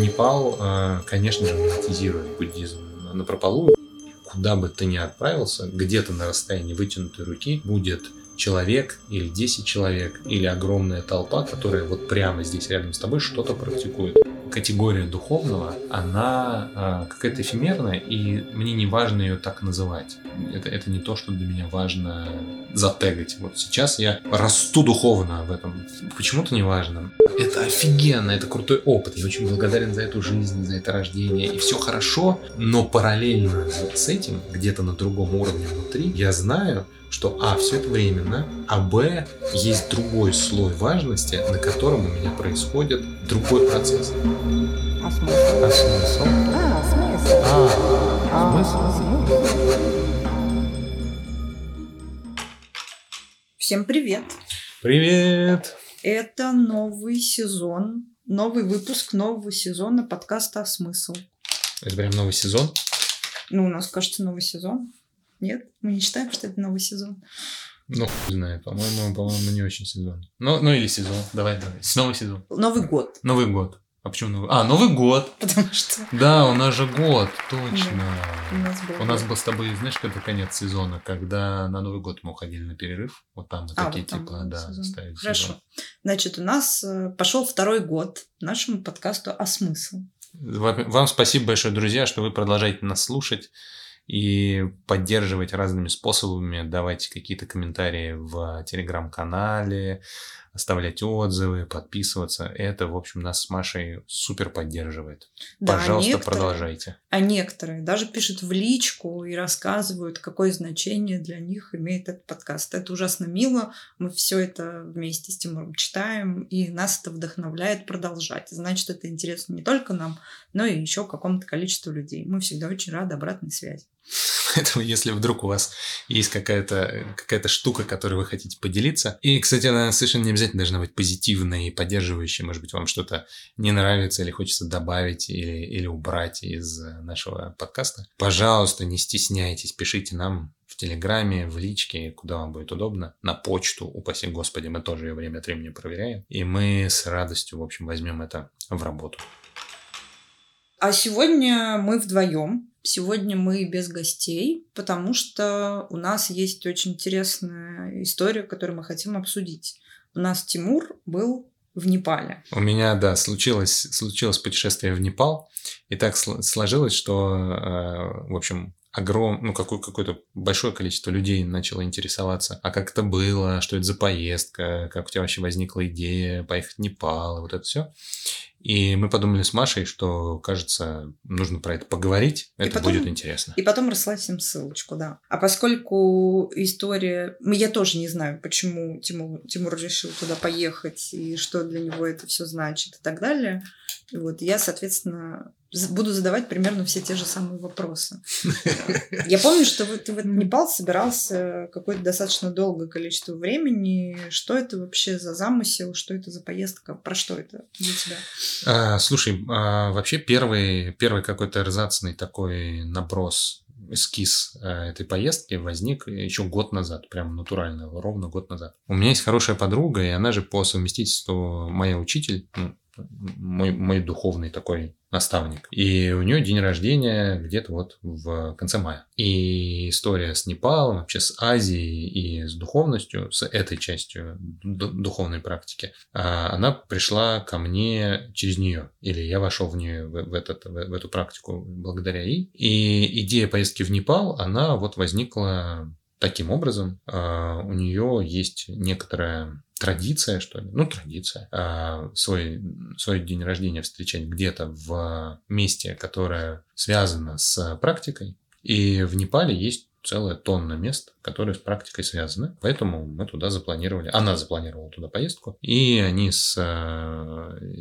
Непал, э, конечно же, монетизирует буддизм на прополу. Куда бы ты ни отправился, где-то на расстоянии вытянутой руки будет человек или 10 человек или огромная толпа, которая вот прямо здесь рядом с тобой что-то практикует. Категория духовного, она э, какая-то эфемерная, и мне не важно ее так называть. Это, это не то, что для меня важно затегать. Вот сейчас я расту духовно в этом. Почему-то не важно. Это офигенно, это крутой опыт. Я очень благодарен за эту жизнь, за это рождение. И все хорошо, но параллельно с этим, где-то на другом уровне внутри, я знаю, что А, все это временно, а Б, есть другой слой важности, на котором у меня происходит другой процесс. А смысл? А смысл? А, смысл. А, а смысл? Всем привет! Привет! Это новый сезон, новый выпуск нового сезона подкаста «А смысл?». Это прям новый сезон? Ну, у нас, кажется, новый сезон. Нет? Мы не считаем, что это новый сезон. Ну, не знаю, по-моему, по-моему, не очень сезон. Ну, ну или сезон. Давай, давай. Новый сезон. Новый год. Новый год. А почему Новый? А, Новый год. Потому что... Да, у нас же год, точно. Да, у нас был У нас был с тобой, знаешь, когда конец сезона, когда на Новый год мы уходили на перерыв. Вот там мы А, такие, вот там типа, да, сезон. ставили Хорошо. сезон. Значит, у нас э, пошел второй год нашему подкасту «А смысл?». Вам спасибо большое, друзья, что вы продолжаете нас слушать и поддерживать разными способами, давать какие-то комментарии в телеграм-канале, оставлять отзывы, подписываться. Это, в общем, нас с Машей супер поддерживает. Да, Пожалуйста, некоторые- продолжайте. А некоторые даже пишут в личку и рассказывают, какое значение для них имеет этот подкаст. Это ужасно мило. Мы все это вместе с Тимуром читаем, и нас это вдохновляет продолжать. Значит, это интересно не только нам, но и еще какому-то количеству людей. Мы всегда очень рады обратной связи. Поэтому, если вдруг у вас есть какая-то какая штука, которой вы хотите поделиться, и, кстати, она совершенно не обязательно должна быть позитивной и поддерживающей, может быть, вам что-то не нравится или хочется добавить или, или убрать из э, нашего подкаста, пожалуйста, не стесняйтесь, пишите нам в Телеграме, в личке, куда вам будет удобно, на почту, упаси господи, мы тоже ее время от времени проверяем, и мы с радостью, в общем, возьмем это в работу. А сегодня мы вдвоем. Сегодня мы без гостей, потому что у нас есть очень интересная история, которую мы хотим обсудить. У нас Тимур был в Непале. У меня, да, случилось, случилось путешествие в Непал, и так сл- сложилось, что, э, в общем, огром, ну, какое- какое-то большое количество людей начало интересоваться, а как это было, что это за поездка, как у тебя вообще возникла идея поехать в Непал, вот это все. И мы подумали с Машей, что, кажется, нужно про это поговорить, И это потом- будет интересно. И потом расслать им ссылочку, да. А поскольку история... Я тоже не знаю, почему Тимур, Тимур решил туда поехать, и что для него это все значит, и так далее. И вот я, соответственно, буду задавать примерно все те же самые вопросы. Я помню, что ты в этот Непал собирался какое-то достаточно долгое количество времени. Что это вообще за замысел? Что это за поездка? Про что это для тебя? А, слушай, а, вообще первый, первый какой-то эрзацный такой наброс, эскиз а, этой поездки возник еще год назад, прям натурально, ровно год назад. У меня есть хорошая подруга, и она же по совместительству моя учитель, ну, мой, мой духовный такой наставник. И у нее день рождения где-то вот в конце мая. И история с Непалом, вообще с Азией и с духовностью, с этой частью ду- духовной практики, а, она пришла ко мне через нее. Или я вошел в нее, в, в этот, в, в эту практику благодаря ей. И идея поездки в Непал, она вот возникла таким образом. А, У нее есть некоторая традиция, что ли, ну, традиция, а, свой, свой день рождения встречать где-то в месте, которое связано с практикой. И в Непале есть целая тонна мест, которые с практикой связаны. Поэтому мы туда запланировали, она запланировала туда поездку. И они с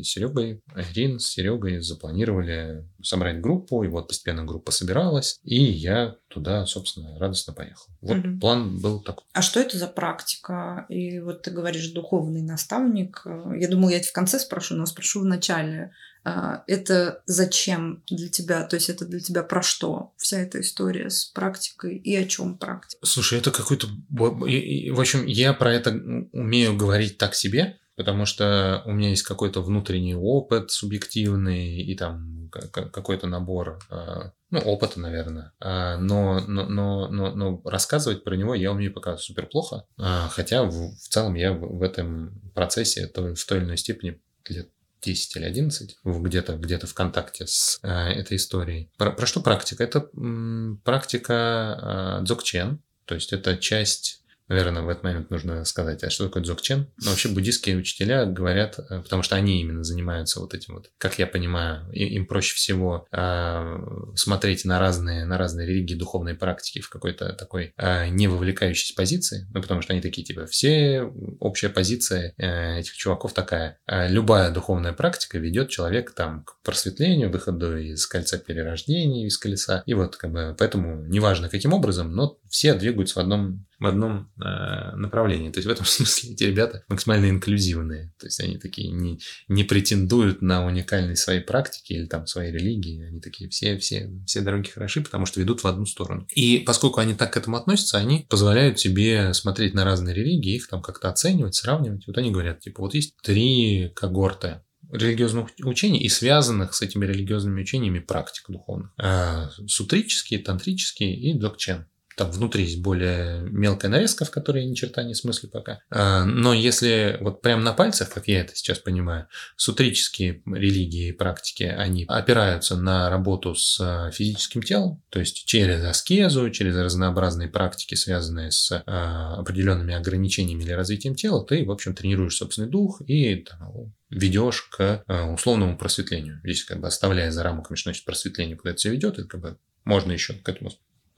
Серегой, Ирин с Серегой запланировали собрать группу. И вот постепенно группа собиралась. И я туда, собственно, радостно поехал. Вот Мгм. план был такой. А что это за практика? И вот ты говоришь, духовный наставник. Э, Я думала, я это в конце спрошу, но спрошу в начале. А, Это зачем для тебя? То есть это для тебя про что? Вся эта история с практикой и о чем практика? Слушай, это какой-то... В общем, я про это умею говорить так себе, потому что у меня есть какой-то внутренний опыт субъективный и там какой-то набор а, ну, опыта, наверное. А, но, но, но, но, но рассказывать про него я умею пока супер плохо. А, хотя в, в целом я в, этом процессе в той или иной степени лет 10 или 11, где-то где в контакте с э, этой историей. Про, про что практика? Это м, практика э, дзокчен, то есть это часть Наверное, в этот момент нужно сказать, а что такое дзогчен? Ну, вообще буддийские учителя говорят, э, потому что они именно занимаются вот этим вот, как я понимаю, им проще всего э, смотреть на разные, на разные религии, духовные практики в какой-то такой э, не вовлекающейся позиции, ну, потому что они такие, типа, все, общая позиция э, этих чуваков такая, э, любая духовная практика ведет человека там к просветлению, выходу из кольца перерождения, из колеса, и вот как бы, поэтому неважно каким образом, но все двигаются в одном в одном э, направлении. То есть в этом смысле эти ребята максимально инклюзивные. То есть они такие не, не претендуют на уникальность своей практики или там своей религии. Они такие все, все, все дороги хороши, потому что ведут в одну сторону. И поскольку они так к этому относятся, они позволяют себе смотреть на разные религии, их там как-то оценивать, сравнивать. Вот они говорят, типа, вот есть три когорты религиозных учений и связанных с этими религиозными учениями практик духовных. Э, сутрические, тантрические и докчен там внутри есть более мелкая нарезка, в которой ни черта не смысле пока. А, но если вот прямо на пальцах, как я это сейчас понимаю, сутрические религии и практики, они опираются на работу с а, физическим телом, то есть через аскезу, через разнообразные практики, связанные с а, определенными ограничениями или развитием тела, ты, в общем, тренируешь собственный дух и там, ведешь к условному просветлению. Здесь как бы оставляя за рамками, что значит просветление, куда это все ведет, это как бы можно еще к этому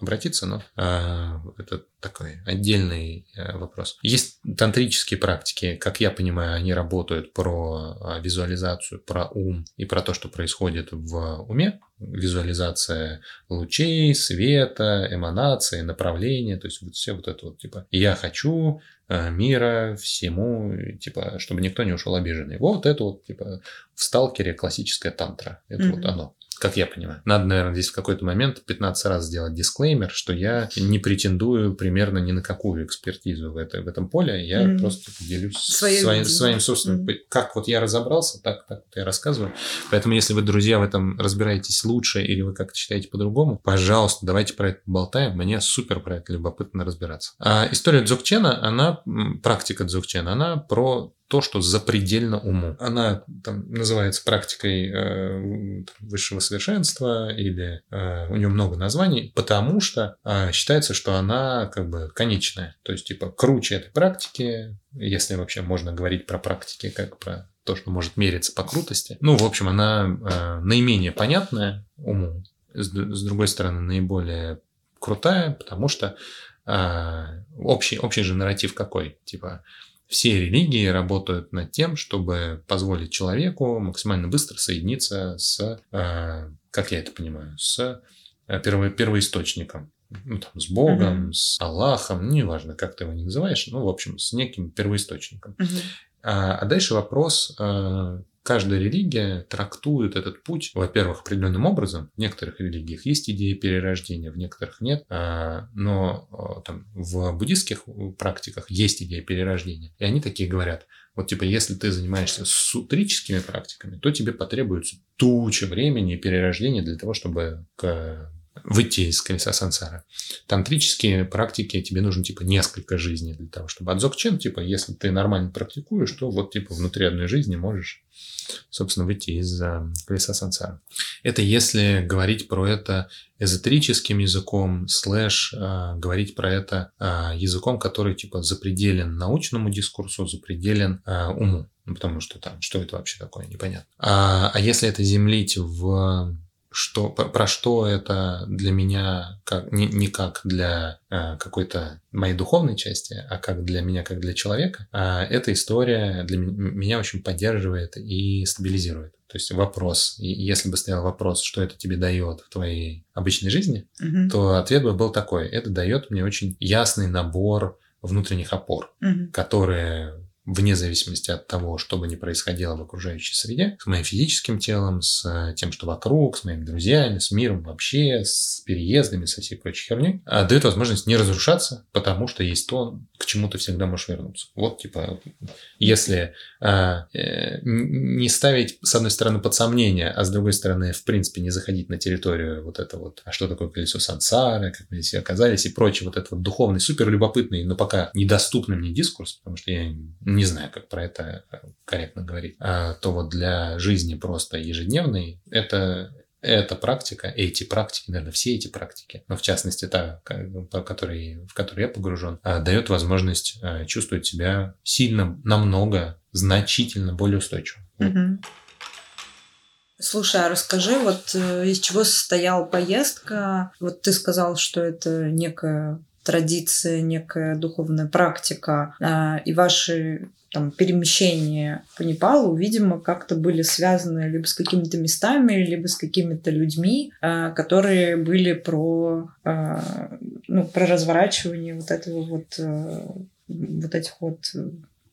обратиться, но э, это такой отдельный э, вопрос. Есть тантрические практики, как я понимаю, они работают про э, визуализацию, про ум и про то, что происходит в уме. Визуализация лучей, света, эманации, направления, то есть вот все вот это вот типа «я хочу э, мира всему, типа, чтобы никто не ушел обиженный». Вот это вот типа в сталкере классическая тантра. Это mm-hmm. вот оно как я понимаю. Надо, наверное, здесь в какой-то момент 15 раз сделать дисклеймер, что я не претендую примерно ни на какую экспертизу в, это, в этом поле. Я mm-hmm. просто делюсь своим, своим, своим собственным... Mm-hmm. Как вот я разобрался, так, так вот я рассказываю. Поэтому, если вы, друзья, в этом разбираетесь лучше или вы как-то считаете по-другому, пожалуйста, давайте про это болтаем. Мне супер про это любопытно разбираться. А история Дзогчена, она, практика Дзогчена, она про то, что запредельно уму. Она там, называется практикой э, высшего совершенства или э, у нее много названий, потому что э, считается, что она как бы конечная. То есть, типа, круче этой практики, если вообще можно говорить про практики как про то, что может мериться по крутости. Ну, в общем, она э, наименее понятная уму, с, с другой стороны, наиболее крутая, потому что э, общий, общий же нарратив какой? Типа, все религии работают над тем, чтобы позволить человеку максимально быстро соединиться с, э, как я это понимаю, с э, перво, первоисточником. Ну, там, с Богом, mm-hmm. с Аллахом, ну, неважно, как ты его не называешь, ну, в общем, с неким первоисточником. Mm-hmm. А, а дальше вопрос, э, Каждая религия трактует этот путь, во-первых, определенным образом. В некоторых религиях есть идея перерождения, в некоторых нет. А, но а, там, в буддийских практиках есть идея перерождения. И они такие говорят, вот типа, если ты занимаешься сутрическими практиками, то тебе потребуется туча времени и перерождения для того, чтобы к выйти из колеса сансара. Тантрические практики тебе нужно типа несколько жизней для того, чтобы адзокчен, типа, если ты нормально практикуешь, то вот типа внутри одной жизни можешь собственно, выйти из колеса сансара. Это если говорить про это эзотерическим языком, слэш э, говорить про это э, языком, который типа запределен научному дискурсу, запределен э, уму. Ну, потому что там, что это вообще такое, непонятно. А, а если это землить в что, про что это для меня как, не, не как для э, какой-то моей духовной части, а как для меня, как для человека, э, эта история для меня очень поддерживает и стабилизирует. То есть вопрос, если бы стоял вопрос, что это тебе дает в твоей обычной жизни, угу. то ответ бы был такой: это дает мне очень ясный набор внутренних опор, угу. которые вне зависимости от того, что бы ни происходило в окружающей среде, с моим физическим телом, с э, тем, что вокруг, с моими друзьями, с миром вообще, с переездами, со всей прочей херней, а дает возможность не разрушаться, потому что есть то, к чему ты всегда можешь вернуться. Вот, типа, если а, э, не ставить, с одной стороны, под сомнение, а с другой стороны, в принципе, не заходить на территорию вот это вот, а что такое колесо сансары, как мы здесь оказались и прочее, вот этот вот духовный, супер любопытный, но пока недоступный мне дискурс, потому что я не знаю, как про это корректно говорить, а, то вот для жизни просто ежедневной это эта практика, эти практики, наверное, все эти практики, но в частности та, по которой, в которой я погружен, а, дает возможность а, чувствовать себя сильно, намного, значительно более устойчиво. Угу. Слушай, а расскажи, вот э, из чего состояла поездка? Вот ты сказал, что это некая традиция, некая духовная практика, а, и ваши там, перемещения по Непалу, видимо, как-то были связаны либо с какими-то местами, либо с какими-то людьми, а, которые были про, а, ну, про разворачивание вот этого вот, э, вот этих вот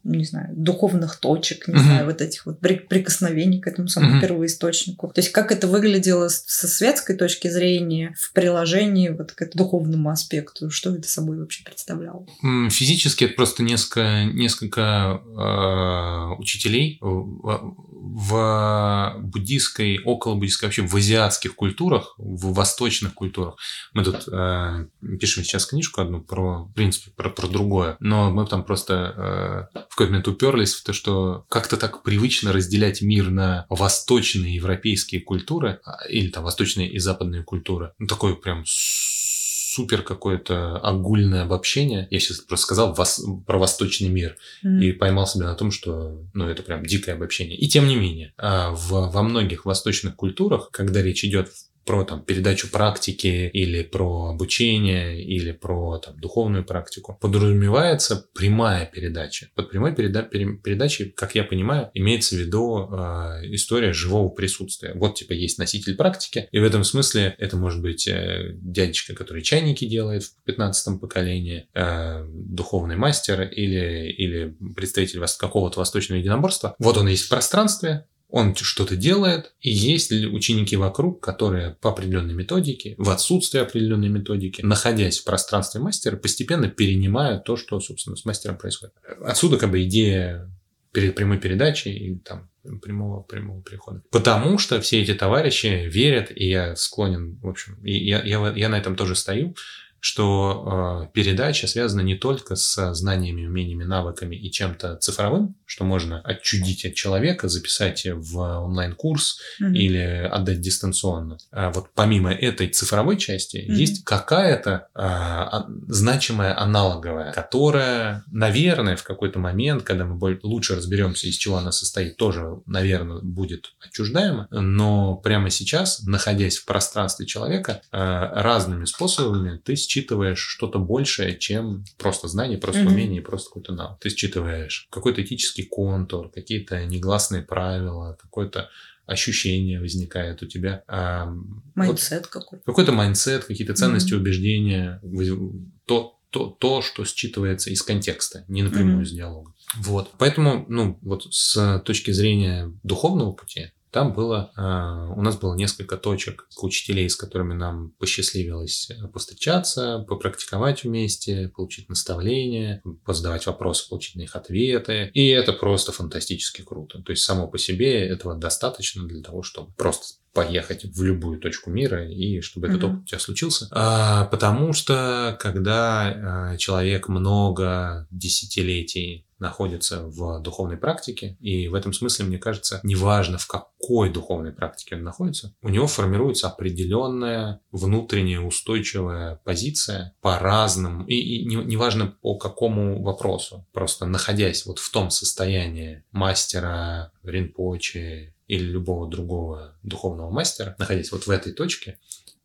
не знаю, духовных точек, не mm-hmm. знаю, вот этих вот прикосновений к этому самому mm-hmm. первоисточнику. То есть как это выглядело со светской точки зрения в приложении вот к духовному аспекту, что это собой вообще представляло? Физически это просто несколько, несколько э, учителей в буддийской, около буддийской, вообще в азиатских культурах, в восточных культурах. Мы тут э, пишем сейчас книжку одну про, в принципе, про, про другое, но мы там просто э, в какой-то момент уперлись в то, что как-то так привычно разделять мир на восточные европейские культуры, а, или там восточные и западные культуры. Ну, такой прям супер какое-то огульное обобщение. Я сейчас просто сказал вас, про восточный мир mm-hmm. и поймал себя на том, что ну, это прям дикое обобщение. И тем не менее, а, в, во многих восточных культурах, когда речь идет про там, передачу практики или про обучение или про там, духовную практику, подразумевается прямая передача. Под прямой переда- передачей, как я понимаю, имеется в виду э, история живого присутствия. Вот типа есть носитель практики, и в этом смысле это может быть э, дядечка, который чайники делает в 15 поколении, э, духовный мастер или, или представитель какого-то восточного единоборства. Вот он есть в пространстве, он что-то делает, и есть ученики вокруг, которые по определенной методике, в отсутствие определенной методики, находясь в пространстве мастера, постепенно перенимают то, что, собственно, с мастером происходит. Отсюда как бы идея перед прямой передачей и там прямого, прямого перехода. Потому что все эти товарищи верят, и я склонен, в общем, и я, я, я на этом тоже стою, что э, передача связана не только с знаниями, умениями, навыками и чем-то цифровым, что можно отчудить от человека, записать в онлайн-курс mm-hmm. или отдать дистанционно. А вот помимо этой цифровой части mm-hmm. есть какая-то э, значимая аналоговая, которая, наверное, в какой-то момент, когда мы лучше разберемся, из чего она состоит, тоже, наверное, будет отчуждаема. Но прямо сейчас, находясь в пространстве человека, э, разными способами ты считываешь что-то большее, чем просто знание, просто mm-hmm. умение, просто какой-то навык. Ты считываешь какой-то этический контур, какие-то негласные правила, какое-то ощущение возникает у тебя. Mindset вот, какой-то. Какой-то mindset, какие-то ценности, mm-hmm. убеждения, то, то, то, что считывается из контекста, не напрямую mm-hmm. из диалога. Вот. Поэтому, ну, вот с точки зрения духовного пути, там было, а, у нас было несколько точек учителей, с которыми нам посчастливилось э, повстречаться, попрактиковать вместе, получить наставления, позадавать вопросы, получить на них ответы. И это просто фантастически круто. То есть само по себе этого достаточно для того, чтобы просто поехать в любую точку мира и чтобы mm-hmm. этот опыт у тебя случился. А, потому что когда а, человек много десятилетий находится в духовной практике, и в этом смысле, мне кажется, неважно в какой духовной практике он находится, у него формируется определенная внутренняя устойчивая позиция по разным, и, и неважно не по какому вопросу, просто находясь вот в том состоянии мастера, ринпоче или любого другого духовного мастера, находясь вот в этой точке,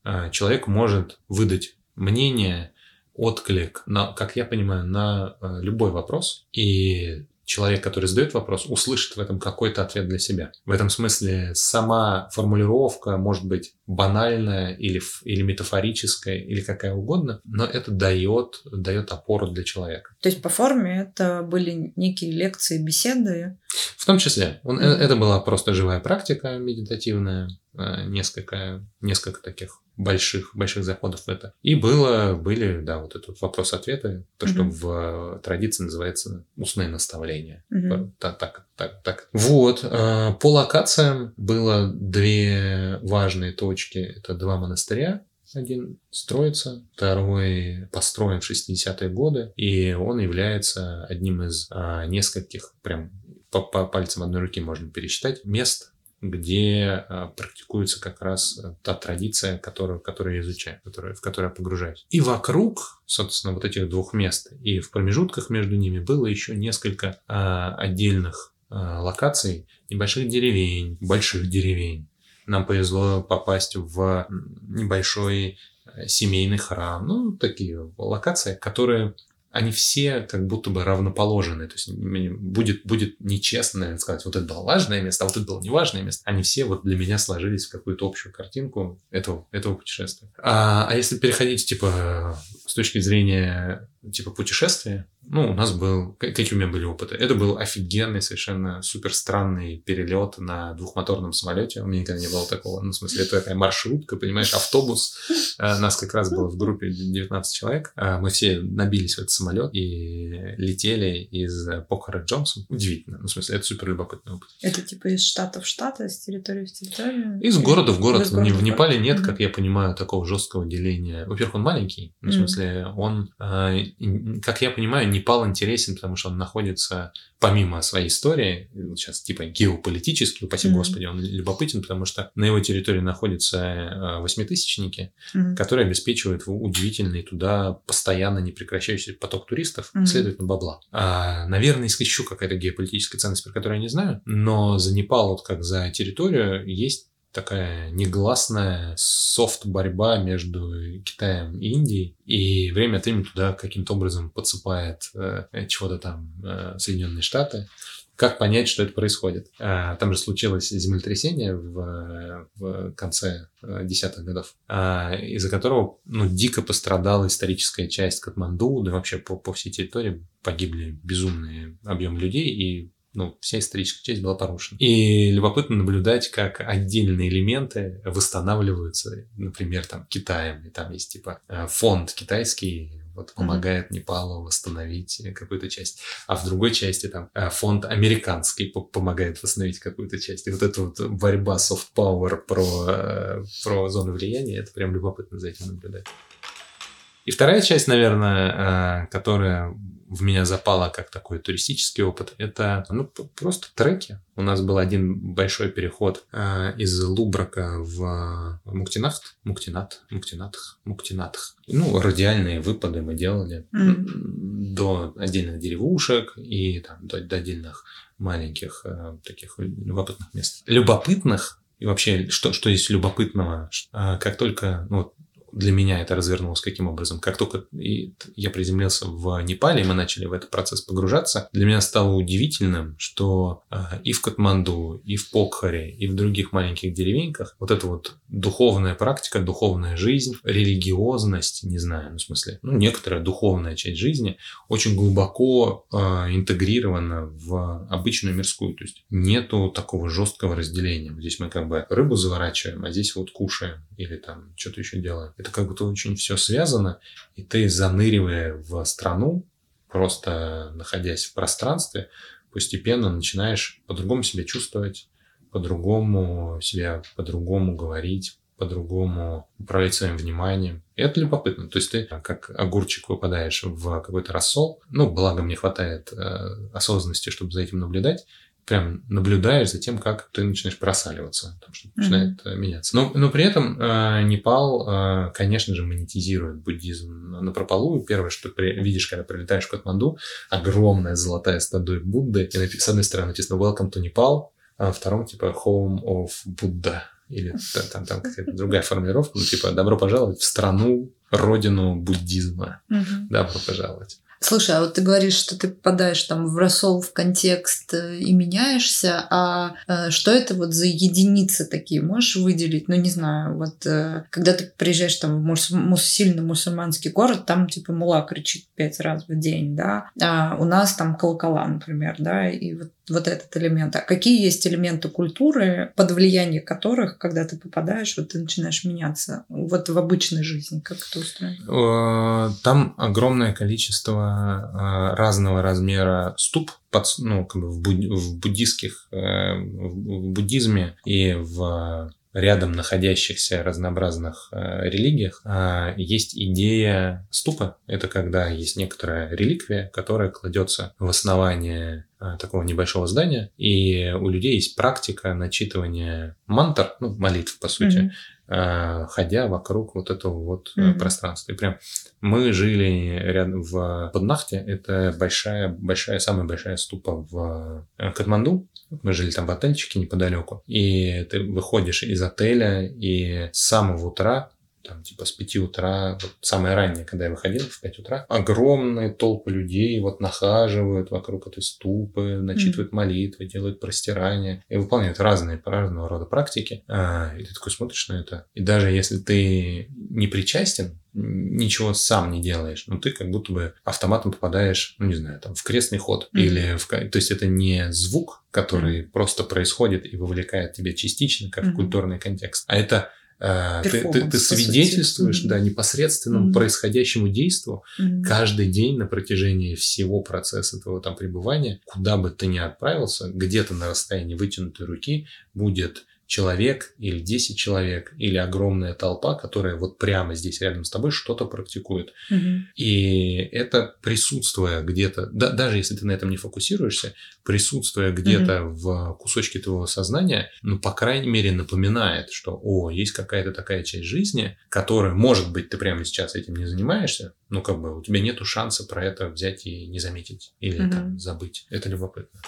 а, человек может выдать мнение отклик, на, как я понимаю, на э, любой вопрос. И человек, который задает вопрос, услышит в этом какой-то ответ для себя. В этом смысле сама формулировка может быть банальная или, или метафорическая, или какая угодно, но это дает, дает опору для человека. То есть по форме это были некие лекции, беседы? В том числе. Он, mm-hmm. Это была просто живая практика медитативная, э, несколько, несколько таких больших, больших заходов в это. И было, были, да, вот этот вопрос-ответы, то, что в традиции называется устное наставление. Mm-hmm. Так, так, так, так. Вот. Э, по локациям было две важные точки. Это два монастыря. Один строится, второй построен в 60-е годы, и он является одним из а, нескольких, прям по, по пальцам одной руки можно пересчитать, мест, где а, практикуется как раз та традиция, которую, которую я изучаю, которую, в которую я погружаюсь. И вокруг, собственно, вот этих двух мест, и в промежутках между ними было еще несколько а, отдельных а, локаций, небольших деревень, больших деревень. Нам повезло попасть в небольшой э, семейный храм. Ну, такие локации, которые они все как будто бы равноположены. То есть будет, будет нечестно, наверное, сказать, вот это было важное место, а вот это было неважное место. Они все вот для меня сложились в какую-то общую картинку этого, этого путешествия. А, а если переходить, типа, с точки зрения, типа, путешествия, ну, у нас был... Какие у меня были опыты? Это был офигенный, совершенно супер странный перелет на двухмоторном самолете. У меня никогда не было такого. Ну, в смысле, это такая маршрутка, понимаешь, автобус. Э, нас как раз было в группе 19 человек. Э, мы все набились в этот самолет и летели из Покора Джонсон. Удивительно. Ну, в смысле, это супер любопытный опыт. Это типа из штата в штат, из территории в территорию? Из города в город. Из города в, Непале нет, как я понимаю, такого жесткого деления. Во-первых, он маленький. Ну, в смысле, он, э, как я понимаю, Непал интересен, потому что он находится помимо своей истории, сейчас типа геополитически, упаси mm-hmm. господи, он любопытен, потому что на его территории находятся э, восьмитысячники, mm-hmm. которые обеспечивают удивительный туда постоянно непрекращающийся поток туристов, mm-hmm. следовательно, бабла. А, наверное, есть еще какая-то геополитическая ценность, про которую я не знаю, но за Непал, вот как за территорию, есть такая негласная софт-борьба между Китаем и Индией, и время от времени туда каким-то образом подсыпает э, чего-то там э, Соединенные Штаты. Как понять, что это происходит? А, там же случилось землетрясение в, в конце э, десятых годов, а, из-за которого ну, дико пострадала историческая часть Катманду, да и вообще по, по всей территории погибли безумные объемы людей, и ну, вся историческая часть была порушена. И любопытно наблюдать, как отдельные элементы восстанавливаются, например, там Китаем, и там есть типа э, фонд китайский, вот помогает mm-hmm. Непалу восстановить какую-то часть. А в другой части там э, фонд американский помогает восстановить какую-то часть. И вот эта вот борьба soft power про, э, про зону влияния, это прям любопытно за этим наблюдать. И вторая часть, наверное, которая в меня запало как такой туристический опыт, это ну, просто треки. У нас был один большой переход э, из Лубрака в Муктинахт, Муктинат, Муктинатх, Муктинатх. Ну, радиальные выпады мы делали mm. до отдельных деревушек и там, до, до отдельных маленьких э, таких любопытных мест. Любопытных и вообще, что, что есть любопытного, э, как только ну, для меня это развернулось каким образом. Как только я приземлился в Непале, и мы начали в этот процесс погружаться, для меня стало удивительным, что а, и в Катманду, и в Покхаре, и в других маленьких деревеньках вот эта вот духовная практика, духовная жизнь, религиозность, не знаю, ну, в смысле, ну, некоторая духовная часть жизни очень глубоко э, интегрирована в обычную мирскую. То есть нету такого жесткого разделения. Здесь мы как бы рыбу заворачиваем, а здесь вот кушаем или там что-то еще делаем это как будто очень все связано, и ты, заныривая в страну, просто находясь в пространстве, постепенно начинаешь по-другому себя чувствовать, по-другому себя, по-другому говорить, по-другому управлять своим вниманием. И это любопытно. То есть ты как огурчик выпадаешь в какой-то рассол. Ну, благо мне хватает э, осознанности, чтобы за этим наблюдать прям наблюдаешь за тем, как ты начинаешь просаливаться, потому что начинает mm-hmm. меняться. Но, но при этом э, Непал, э, конечно же, монетизирует буддизм на прополу. Первое, что ты видишь, когда прилетаешь в Катманду, огромная золотая статуя Будды. И с одной стороны написано «Welcome to Nepal», а втором типа «Home of Buddha». Или там, там какая-то другая формулировка, ну, типа «Добро пожаловать в страну, родину буддизма». Mm-hmm. Добро пожаловать. Слушай, а вот ты говоришь, что ты попадаешь там в рассол, в контекст э, и меняешься, а э, что это вот за единицы такие? Можешь выделить? Ну, не знаю, вот э, когда ты приезжаешь там в мус- мус- сильно мусульманский город, там типа мула кричит пять раз в день, да, а у нас там колокола, например, да, и вот вот этот элемент. А какие есть элементы культуры, под влияние которых, когда ты попадаешь, вот ты начинаешь меняться вот в обычной жизни? Как это устроено? Э, там огромное количество э, разного размера ступ, под, ну, как бы в, буд, в буддийских, э, в буддизме и в рядом находящихся разнообразных э, религиях э, есть идея ступа. Это когда есть некоторая реликвия, которая кладется в основание э, такого небольшого здания, и у людей есть практика начитывания мантр, ну, молитв, по сути, mm-hmm ходя вокруг вот этого вот mm-hmm. пространства. И прям мы жили рядом в Поднахте, это большая, большая, самая большая ступа в Катманду, мы жили там в отельчике неподалеку. И ты выходишь из отеля, и с самого утра там, типа, с 5 утра, вот самое раннее, когда я выходил, в 5 утра, огромные толпы людей вот нахаживают вокруг этой ступы, начитывают mm. молитвы, делают простирания и выполняют разные, разного рода практики. А, и ты такой смотришь на это. И даже если ты не причастен, ничего сам не делаешь, но ты как будто бы автоматом попадаешь, ну не знаю, там в крестный ход mm-hmm. или в, то есть это не звук, который mm-hmm. просто происходит и вовлекает тебя частично, как mm-hmm. в культурный контекст, а это ты, ты, ты свидетельствуешь да, непосредственному mm-hmm. происходящему действию mm-hmm. каждый день на протяжении всего процесса твоего там пребывания, куда бы ты ни отправился, где-то на расстоянии вытянутой руки будет человек или 10 человек или огромная толпа, которая вот прямо здесь рядом с тобой что-то практикует. Угу. И это присутствуя где-то, да, даже если ты на этом не фокусируешься, присутствуя где-то угу. в кусочке твоего сознания, ну, по крайней мере, напоминает, что, о, есть какая-то такая часть жизни, которая, может быть, ты прямо сейчас этим не занимаешься, ну, как бы у тебя нету шанса про это взять и не заметить или угу. там забыть. Это любопытно.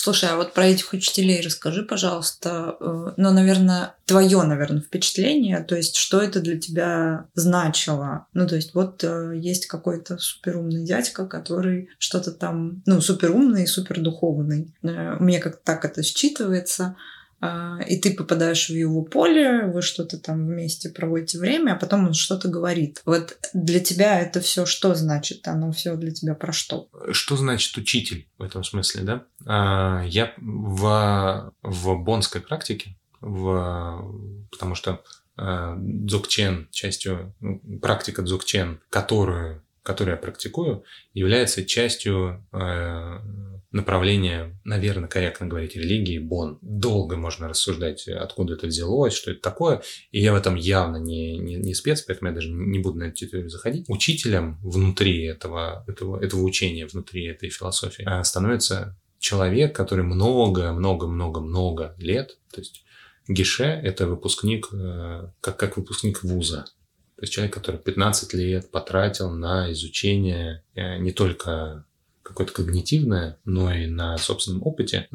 Слушай, а вот про этих учителей расскажи, пожалуйста. Э, ну, наверное, твое, наверное, впечатление, то есть, что это для тебя значило? Ну, то есть, вот э, есть какой-то суперумный дядька, который что-то там, ну, суперумный супердуховный. Э, мне как-то так это считывается. А, и ты попадаешь в его поле, вы что-то там вместе проводите время, а потом он что-то говорит. Вот для тебя это все что значит? Оно все для тебя про что? Что значит учитель в этом смысле, да? А, я в, в бонской практике, в, потому что а, дзогчен, частью, ну, практика дзогчен, которую, которую я практикую, является частью направление, наверное, корректно говорить, религии Бон. Долго можно рассуждать, откуда это взялось, что это такое. И я в этом явно не, не, не спец, поэтому я даже не буду на эту территорию заходить. Учителем внутри этого, этого, этого учения, внутри этой философии а, становится человек, который много-много-много-много лет, то есть Гише – это выпускник, э, как, как выпускник вуза. То есть человек, который 15 лет потратил на изучение э, не только какое-то когнитивное, но и на собственном опыте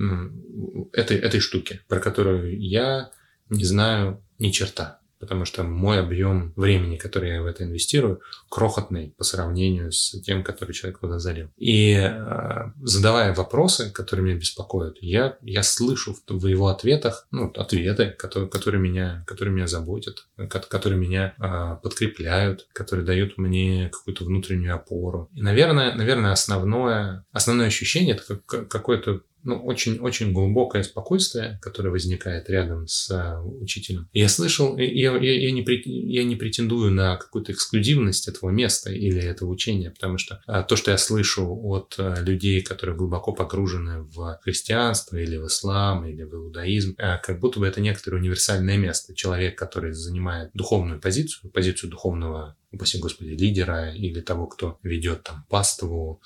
этой, этой штуки, про которую я не знаю ни черта потому что мой объем времени, который я в это инвестирую, крохотный по сравнению с тем, который человек туда залил. И э, задавая вопросы, которые меня беспокоят, я, я слышу в, его ответах ну, ответы, которые, которые, меня, которые меня заботят, которые меня э, подкрепляют, которые дают мне какую-то внутреннюю опору. И, наверное, наверное основное, основное ощущение это как, какое-то ну, очень-очень глубокое спокойствие, которое возникает рядом с а, учителем. я слышал, я, я, я, не, я не претендую на какую-то эксклюзивность этого места или этого учения, потому что а, то, что я слышу от а, людей, которые глубоко погружены в христианство или в ислам или в иудаизм, а, как будто бы это некоторое универсальное место. Человек, который занимает духовную позицию, позицию духовного, упаси господи, лидера или того, кто ведет там паству,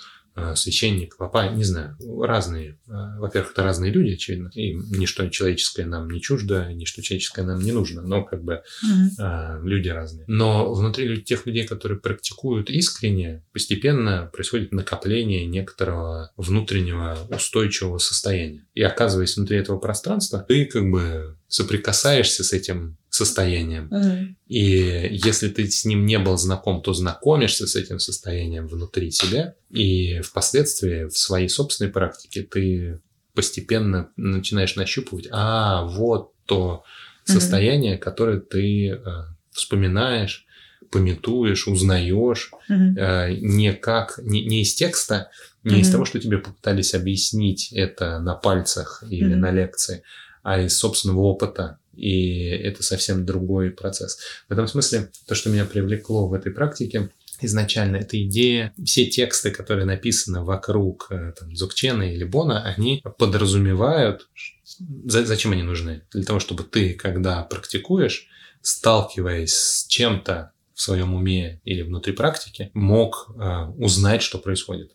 священник, папа, не знаю, разные. Э, во-первых, это разные люди, очевидно, и ничто человеческое нам не чуждо, ничто человеческое нам не нужно, но как бы mm-hmm. люди разные. Но внутри тех людей, которые практикуют искренне, постепенно происходит накопление некоторого внутреннего устойчивого состояния. И оказываясь внутри этого пространства, ты как бы соприкасаешься с этим состоянием. Mm-hmm. И если ты с ним не был знаком, то знакомишься с этим состоянием внутри себя. И впоследствии в своей собственной практике ты постепенно начинаешь нащупывать, а вот то состояние, mm-hmm. которое ты э, вспоминаешь, пометуешь, узнаешь, mm-hmm. э, не как не, не из текста, Не mm-hmm. из того, что тебе попытались объяснить это на пальцах или mm-hmm. на лекции, а из собственного опыта. И это совсем другой процесс. В этом смысле то, что меня привлекло в этой практике, изначально эта идея, все тексты, которые написаны вокруг э, там, Зукчена или Бона, они подразумевают, зачем они нужны? Для того, чтобы ты, когда практикуешь, сталкиваясь с чем-то в своем уме или внутри практики, мог э, узнать, что происходит.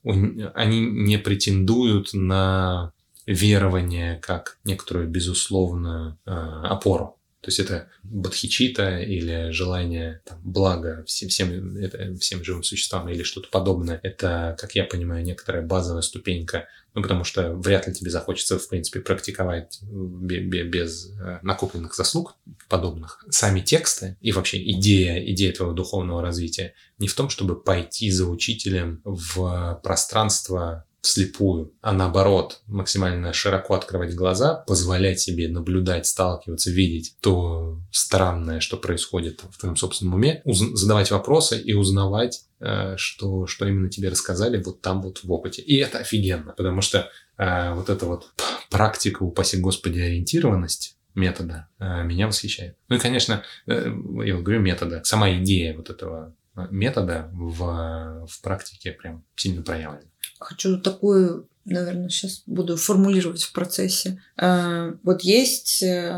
Они не претендуют на верование как некоторую безусловную э, опору. То есть это бодхичита или желание там, блага всем, всем, это, всем живым существам или что-то подобное. Это, как я понимаю, некоторая базовая ступенька. Ну, потому что вряд ли тебе захочется, в принципе, практиковать без э, накопленных заслуг подобных. Сами тексты и вообще идея, идея твоего духовного развития не в том, чтобы пойти за учителем в пространство вслепую, а наоборот, максимально широко открывать глаза, позволять себе наблюдать, сталкиваться, видеть то странное, что происходит в твоем собственном уме, задавать вопросы и узнавать, э, что, что именно тебе рассказали вот там вот в опыте. И это офигенно, потому что э, вот эта вот практика, упаси господи, ориентированность, метода э, меня восхищает. Ну и, конечно, э, я говорю метода, сама идея вот этого метода в, в практике прям сильно проявлена хочу такую, наверное, сейчас буду формулировать в процессе. Э, вот есть э,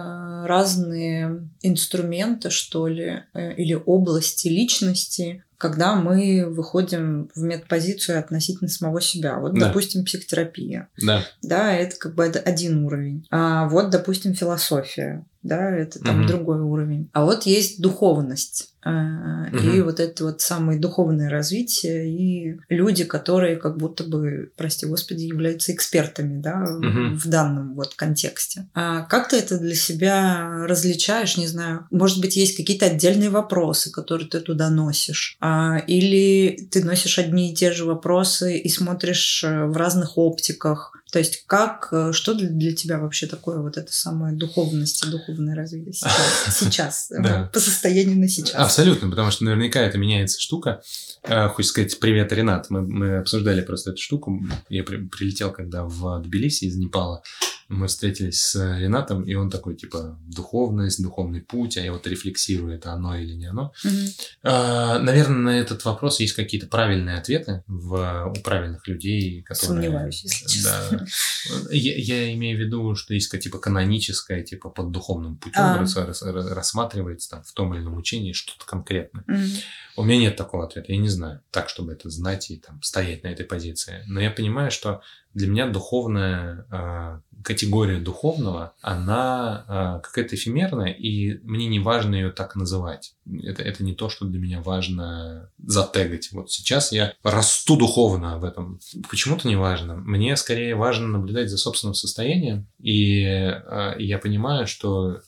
разные инструменты, что ли, э, или области личности, когда мы выходим в медпозицию относительно самого себя. Вот, да. допустим, психотерапия. Да. Да, это как бы один уровень. А вот, допустим, философия. Да, это там угу. другой уровень. А вот есть духовность угу. и вот это вот самое духовное развитие и люди, которые как будто бы, прости господи, являются экспертами, да, угу. в данном вот контексте. А как ты это для себя различаешь, не знаю, может быть, есть какие-то отдельные вопросы, которые ты туда носишь, а, или ты носишь одни и те же вопросы и смотришь э, в разных оптиках, то есть как, э, что для, для тебя вообще такое вот это самое духовность духовное развитие сейчас, сейчас по состоянию на сейчас? Абсолютно, потому что наверняка это меняется штука. Э, хочется сказать, привет, Ренат. Мы, мы обсуждали просто эту штуку. Я при, прилетел когда в Тбилиси из Непала мы встретились с Ренатом, и он такой, типа, духовность, духовный путь, а я вот рефлексирую, это оно или не оно. Mm-hmm. Наверное, на этот вопрос есть какие-то правильные ответы в, у правильных людей, которые... Сомневаюсь, если честно. Да. Я, я имею в виду, что есть типа каноническое, типа под духовным путем а. рас, рас, рассматривается там в том или ином учении что-то конкретное. Mm-hmm. У меня нет такого ответа, я не знаю, так, чтобы это знать и там стоять на этой позиции. Но я понимаю, что для меня духовная э, категория духовного, она э, какая-то эфемерная, и мне не важно ее так называть. Это, это не то, что для меня важно затегать. Вот сейчас я расту духовно в этом. Почему-то не важно. Мне скорее важно наблюдать за собственным состоянием, и э, я понимаю, что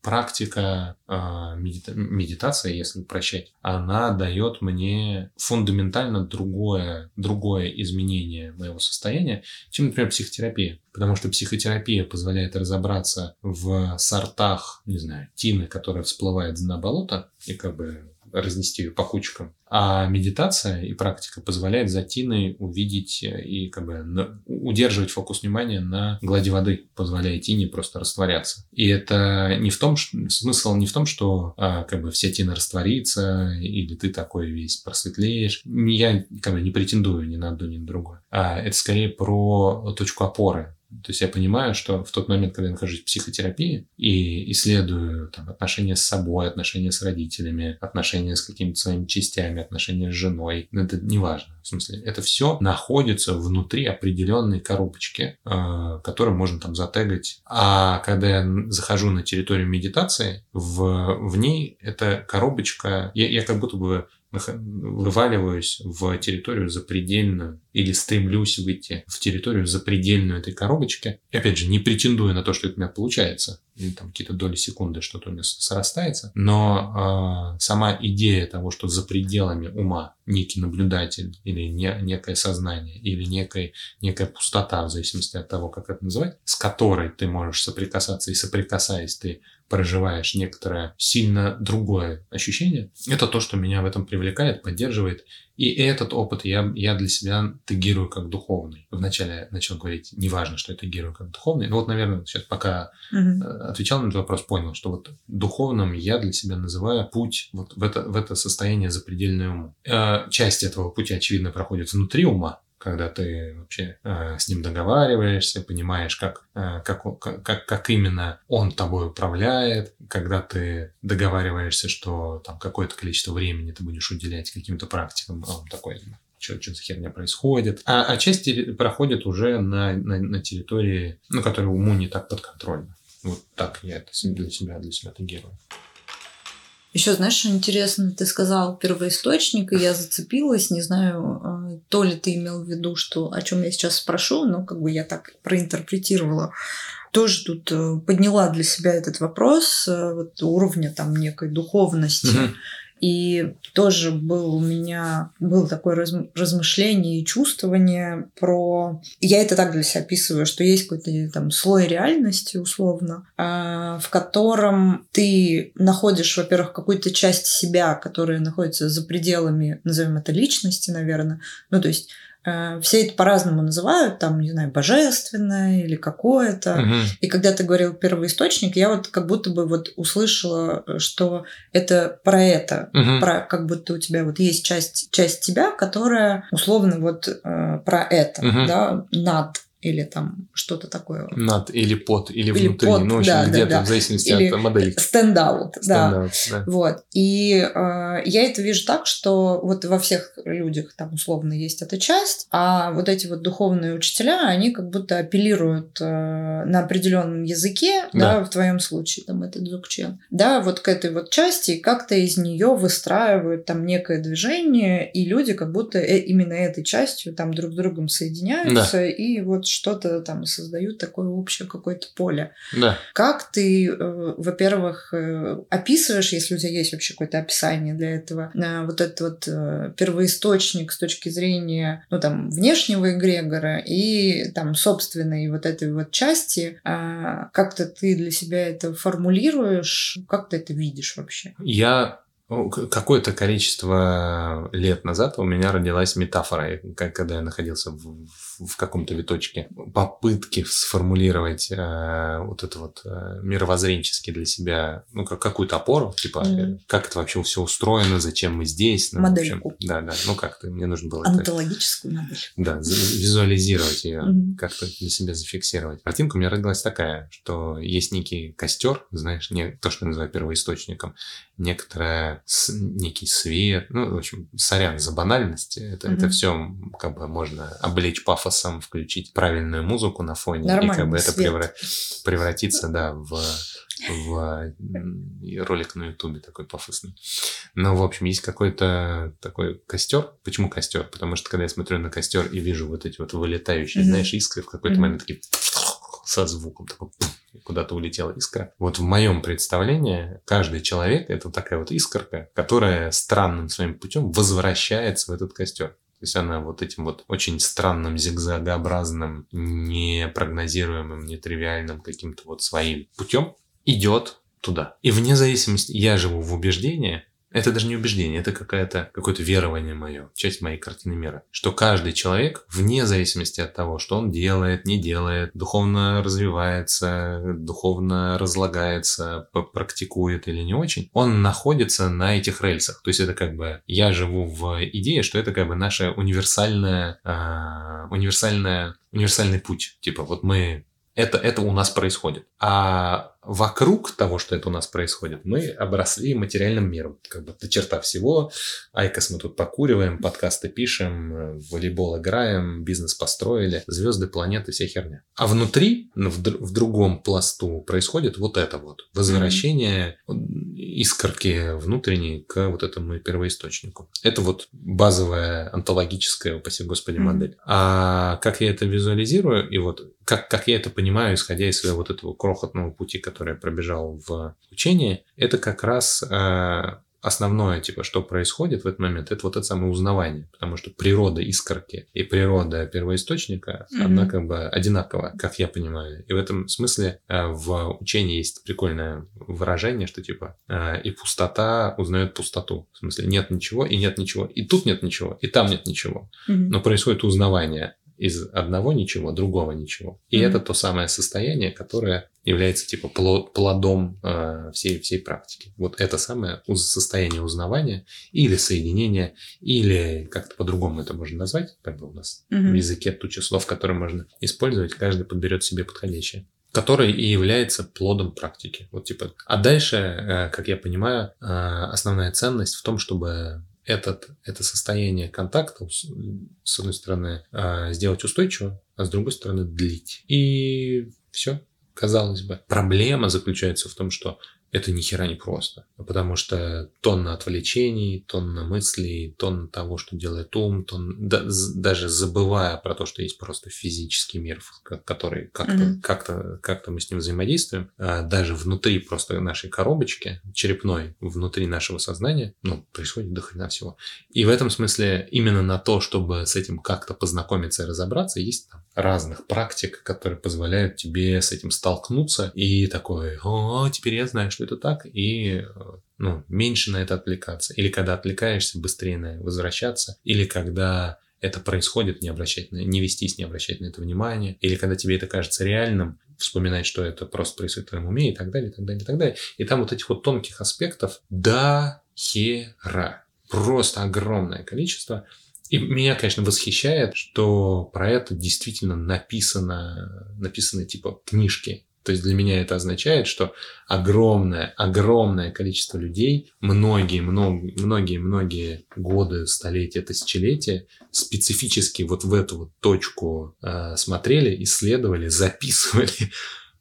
практика э, медита медитации, если упрощать, она дает мне фундаментально другое, другое изменение моего состояния, чем, например, психотерапия. Потому что психотерапия позволяет разобраться в сортах, не знаю, тины, которая всплывает на болото, и как бы разнести ее по кучкам. А медитация и практика позволяет за тиной увидеть и как бы удерживать фокус внимания на глади воды, позволяя тине просто растворяться. И это не в том, что, смысл не в том, что а, как бы вся тина растворится, или ты такой весь просветлеешь. Я как бы не претендую ни на одно, ни на другое. А это скорее про точку опоры то есть я понимаю, что в тот момент, когда я нахожусь в психотерапии и исследую там, отношения с собой, отношения с родителями, отношения с какими-то своими частями, отношения с женой, ну, это не важно. В смысле, это все находится внутри определенной коробочки, э, которую можно там затегать. А когда я захожу на территорию медитации, в, в ней эта коробочка, я, я как будто бы вываливаюсь в территорию запредельную или стремлюсь выйти в территорию запредельную этой коробочки. И опять же, не претендуя на то, что это у меня получается. или там какие-то доли секунды что-то у меня срастается, но э, сама идея того, что за пределами ума некий наблюдатель или не, некое сознание или некая, некая пустота, в зависимости от того, как это называть, с которой ты можешь соприкасаться и соприкасаясь ты проживаешь некоторое сильно другое ощущение, это то, что меня в этом привлекает, поддерживает. И этот опыт я, я для себя тегирую как духовный. Вначале начал говорить, неважно, что я тегирую как духовный. Но вот, наверное, сейчас пока угу. отвечал на этот вопрос, понял, что вот духовным я для себя называю путь вот в это, в это состояние запредельное уму. Э, часть этого пути, очевидно, проходит внутри ума, когда ты вообще э, с ним договариваешься, понимаешь, как, э, как, как, как именно он тобой управляет, когда ты договариваешься, что там какое-то количество времени ты будешь уделять каким-то практикам, а он такой, что, что за херня происходит. А, а часть проходит уже на, на, на территории, ну, которая уму не так подконтрольна. Вот так я это для себя, для себя тагирую. Еще, знаешь, интересно, ты сказал первоисточник, и я зацепилась, не знаю, а, то ли ты имел в виду, что о чем я сейчас спрошу, но как бы я так проинтерпретировала. Тоже тут э, подняла для себя этот вопрос э, вот, уровня там некой духовности. Угу. И тоже был у меня был такое раз, размышление и чувствование про... Я это так для себя описываю, что есть какой-то там слой реальности, условно, а, в котором ты находишь, во-первых, какую-то часть себя, которая находится за пределами, назовем это личности, наверное. Ну, то есть все это по-разному называют, там, не знаю, божественное или какое-то. Угу. И когда ты говорил первый источник, я вот как будто бы вот услышала, что это про это, угу. про как будто у тебя вот есть часть, часть тебя, которая условно вот э, про это, угу. да, над или там что-то такое. Над или под, или, или внутри, под, ну, в общем, да, где-то, да, да. в зависимости или от модели. Стендаут, да. да. Вот. И э, я это вижу так, что вот во всех людях там условно есть эта часть, а вот эти вот духовные учителя, они как будто апеллируют э, на определенном языке, да. да, в твоем случае, там, это дзукчен, да, вот к этой вот части, и как-то из нее выстраивают там некое движение, и люди как будто э, именно этой частью там друг с другом соединяются, да. и вот что-то там создают такое общее какое-то поле. Да. Как ты, э, во-первых, э, описываешь, если у тебя есть вообще какое-то описание для этого, э, вот этот вот первоисточник с точки зрения, ну, там, внешнего эгрегора и там собственной вот этой вот части, а как-то ты для себя это формулируешь, как ты это видишь вообще? Я Какое-то количество лет назад у меня родилась метафора, когда я находился в, в каком-то виточке, попытки сформулировать э, вот это вот э, мировоззренчески для себя, ну, как, какую-то опору, типа, mm. как это вообще все устроено, зачем мы здесь. Ну, Модельку. Общем, да, да, ну как-то мне нужно было... Антологическую это, модель. Да, визуализировать ее, mm. как-то для себя зафиксировать. Картинка у меня родилась такая, что есть некий костер, знаешь, не, то, что я называю первоисточником, некоторая некий свет. Ну, в общем, сорян за банальность. Это, mm-hmm. это все как бы можно облечь пафосом, включить правильную музыку на фоне, Нормальный и как бы свет. это превра... превратиться, да, в в ролик на Ютубе такой пафосный. Но, в общем, есть какой-то такой костер. Почему костер? Потому что, когда я смотрю на костер и вижу вот эти вот вылетающие, mm-hmm. знаешь, искры, в какой-то mm-hmm. момент такие со звуком такой куда-то улетела искра. Вот в моем представлении каждый человек это такая вот искорка, которая странным своим путем возвращается в этот костер. То есть она вот этим вот очень странным, зигзагообразным, непрогнозируемым, нетривиальным каким-то вот своим путем идет туда. И вне зависимости, я живу в убеждении, это даже не убеждение, это какая-то, какое-то верование мое, часть моей картины мира. Что каждый человек, вне зависимости от того, что он делает, не делает, духовно развивается, духовно разлагается, практикует или не очень, он находится на этих рельсах. То есть это как бы, я живу в идее, что это как бы наша универсальная, э, универсальная, универсальный путь. Типа вот мы это, это у нас происходит. А вокруг того, что это у нас происходит, мы обросли материальным миром. Как бы до черта всего. IQOS мы тут покуриваем, подкасты пишем, в волейбол играем, бизнес построили, звезды, планеты, вся херня. А внутри, ну, в, в другом пласту происходит вот это вот. Возвращение mm-hmm. искорки внутренней к вот этому первоисточнику. Это вот базовая онтологическая, упаси господи, mm-hmm. модель. А как я это визуализирую, и вот как, как я это понимаю, исходя из своего вот этого крохотного пути, который я пробежал в учении, это как раз э, основное, типа, что происходит в этот момент, это вот это самое узнавание, потому что природа искорки и природа первоисточника, mm-hmm. одна как бы одинакова, как я понимаю. И в этом смысле э, в учении есть прикольное выражение, что типа э, и пустота узнает пустоту. В смысле нет ничего и нет ничего. И тут нет ничего, и там нет ничего. Mm-hmm. Но происходит узнавание из одного ничего, другого ничего. И mm-hmm. это то самое состояние, которое является типа плодом э, всей, всей практики. Вот это самое состояние узнавания или соединения, или как-то по-другому это можно назвать, как бы у нас mm-hmm. в языке туча слов, которые можно использовать, каждый подберет себе подходящее который и является плодом практики. Вот типа. А дальше, э, как я понимаю, э, основная ценность в том, чтобы этот, это состояние контакта, с одной стороны, а, сделать устойчиво, а с другой стороны, длить. И все, казалось бы. Проблема заключается в том, что это ни хера не просто. Потому что тонна отвлечений, тонна мыслей, тонна того, что делает ум, тонна, да, даже забывая про то, что есть просто физический мир, который как-то, mm-hmm. как-то, как-то мы с ним взаимодействуем, а даже внутри просто нашей коробочки черепной, внутри нашего сознания, ну, происходит до хрена всего. И в этом смысле именно на то, чтобы с этим как-то познакомиться и разобраться, есть там разных практик, которые позволяют тебе с этим столкнуться и такой, о, теперь я знаю, что это так, и ну, меньше на это отвлекаться. Или когда отвлекаешься, быстрее на возвращаться. Или когда это происходит, не обращать на, не вестись, не обращать на это внимание. Или когда тебе это кажется реальным, вспоминать, что это просто происходит в твоем уме и так далее, и так далее, и так далее. И там вот этих вот тонких аспектов до хера. Просто огромное количество. И меня, конечно, восхищает, что про это действительно написано, написаны типа книжки. То есть для меня это означает, что огромное, огромное количество людей, многие, многие, многие, многие годы, столетия, тысячелетия специфически вот в эту вот точку э, смотрели, исследовали, записывали.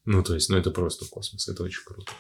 Ну, то есть, ну это просто космос, это очень круто.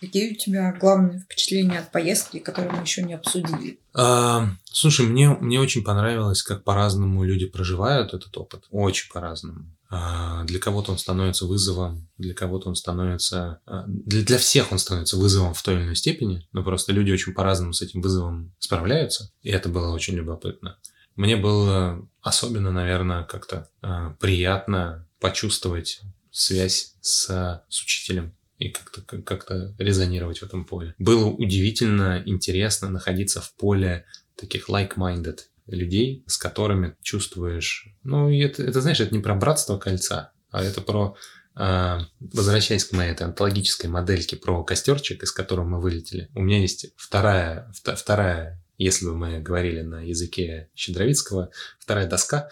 Какие у тебя главные впечатления от поездки, которые мы еще не обсудили? А, слушай, мне, мне очень понравилось, как по-разному люди проживают этот опыт. Очень по-разному. А, для кого-то он становится вызовом, для кого-то он становится... А, для, для всех он становится вызовом в той или иной степени, но просто люди очень по-разному с этим вызовом справляются, и это было очень любопытно. Мне было особенно, наверное, как-то а, приятно почувствовать связь с, с учителем и как-то как резонировать в этом поле. Было удивительно интересно находиться в поле таких like-minded людей, с которыми чувствуешь... Ну, это, это, знаешь, это не про братство кольца, а это про а, возвращаясь к моей этой антологической модельке про костерчик, из которого мы вылетели, у меня есть вторая, вторая если бы мы говорили на языке Щедровицкого, вторая доска,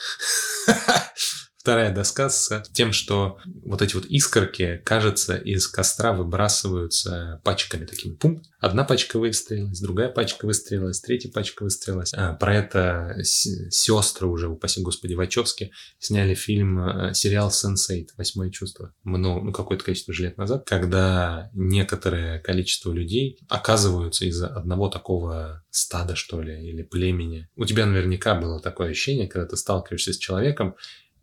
вторая доска с тем, что вот эти вот искорки, кажется, из костра выбрасываются пачками такими. Пум. Одна пачка выстрелилась, другая пачка выстрелилась, третья пачка выстрелилась. А, про это сестры уже, упаси господи, Вачовски сняли фильм, э, сериал «Сенсейт. Восьмое чувство». Много, ну, какое-то количество же лет назад, когда некоторое количество людей оказываются из-за одного такого стада, что ли, или племени. У тебя наверняка было такое ощущение, когда ты сталкиваешься с человеком,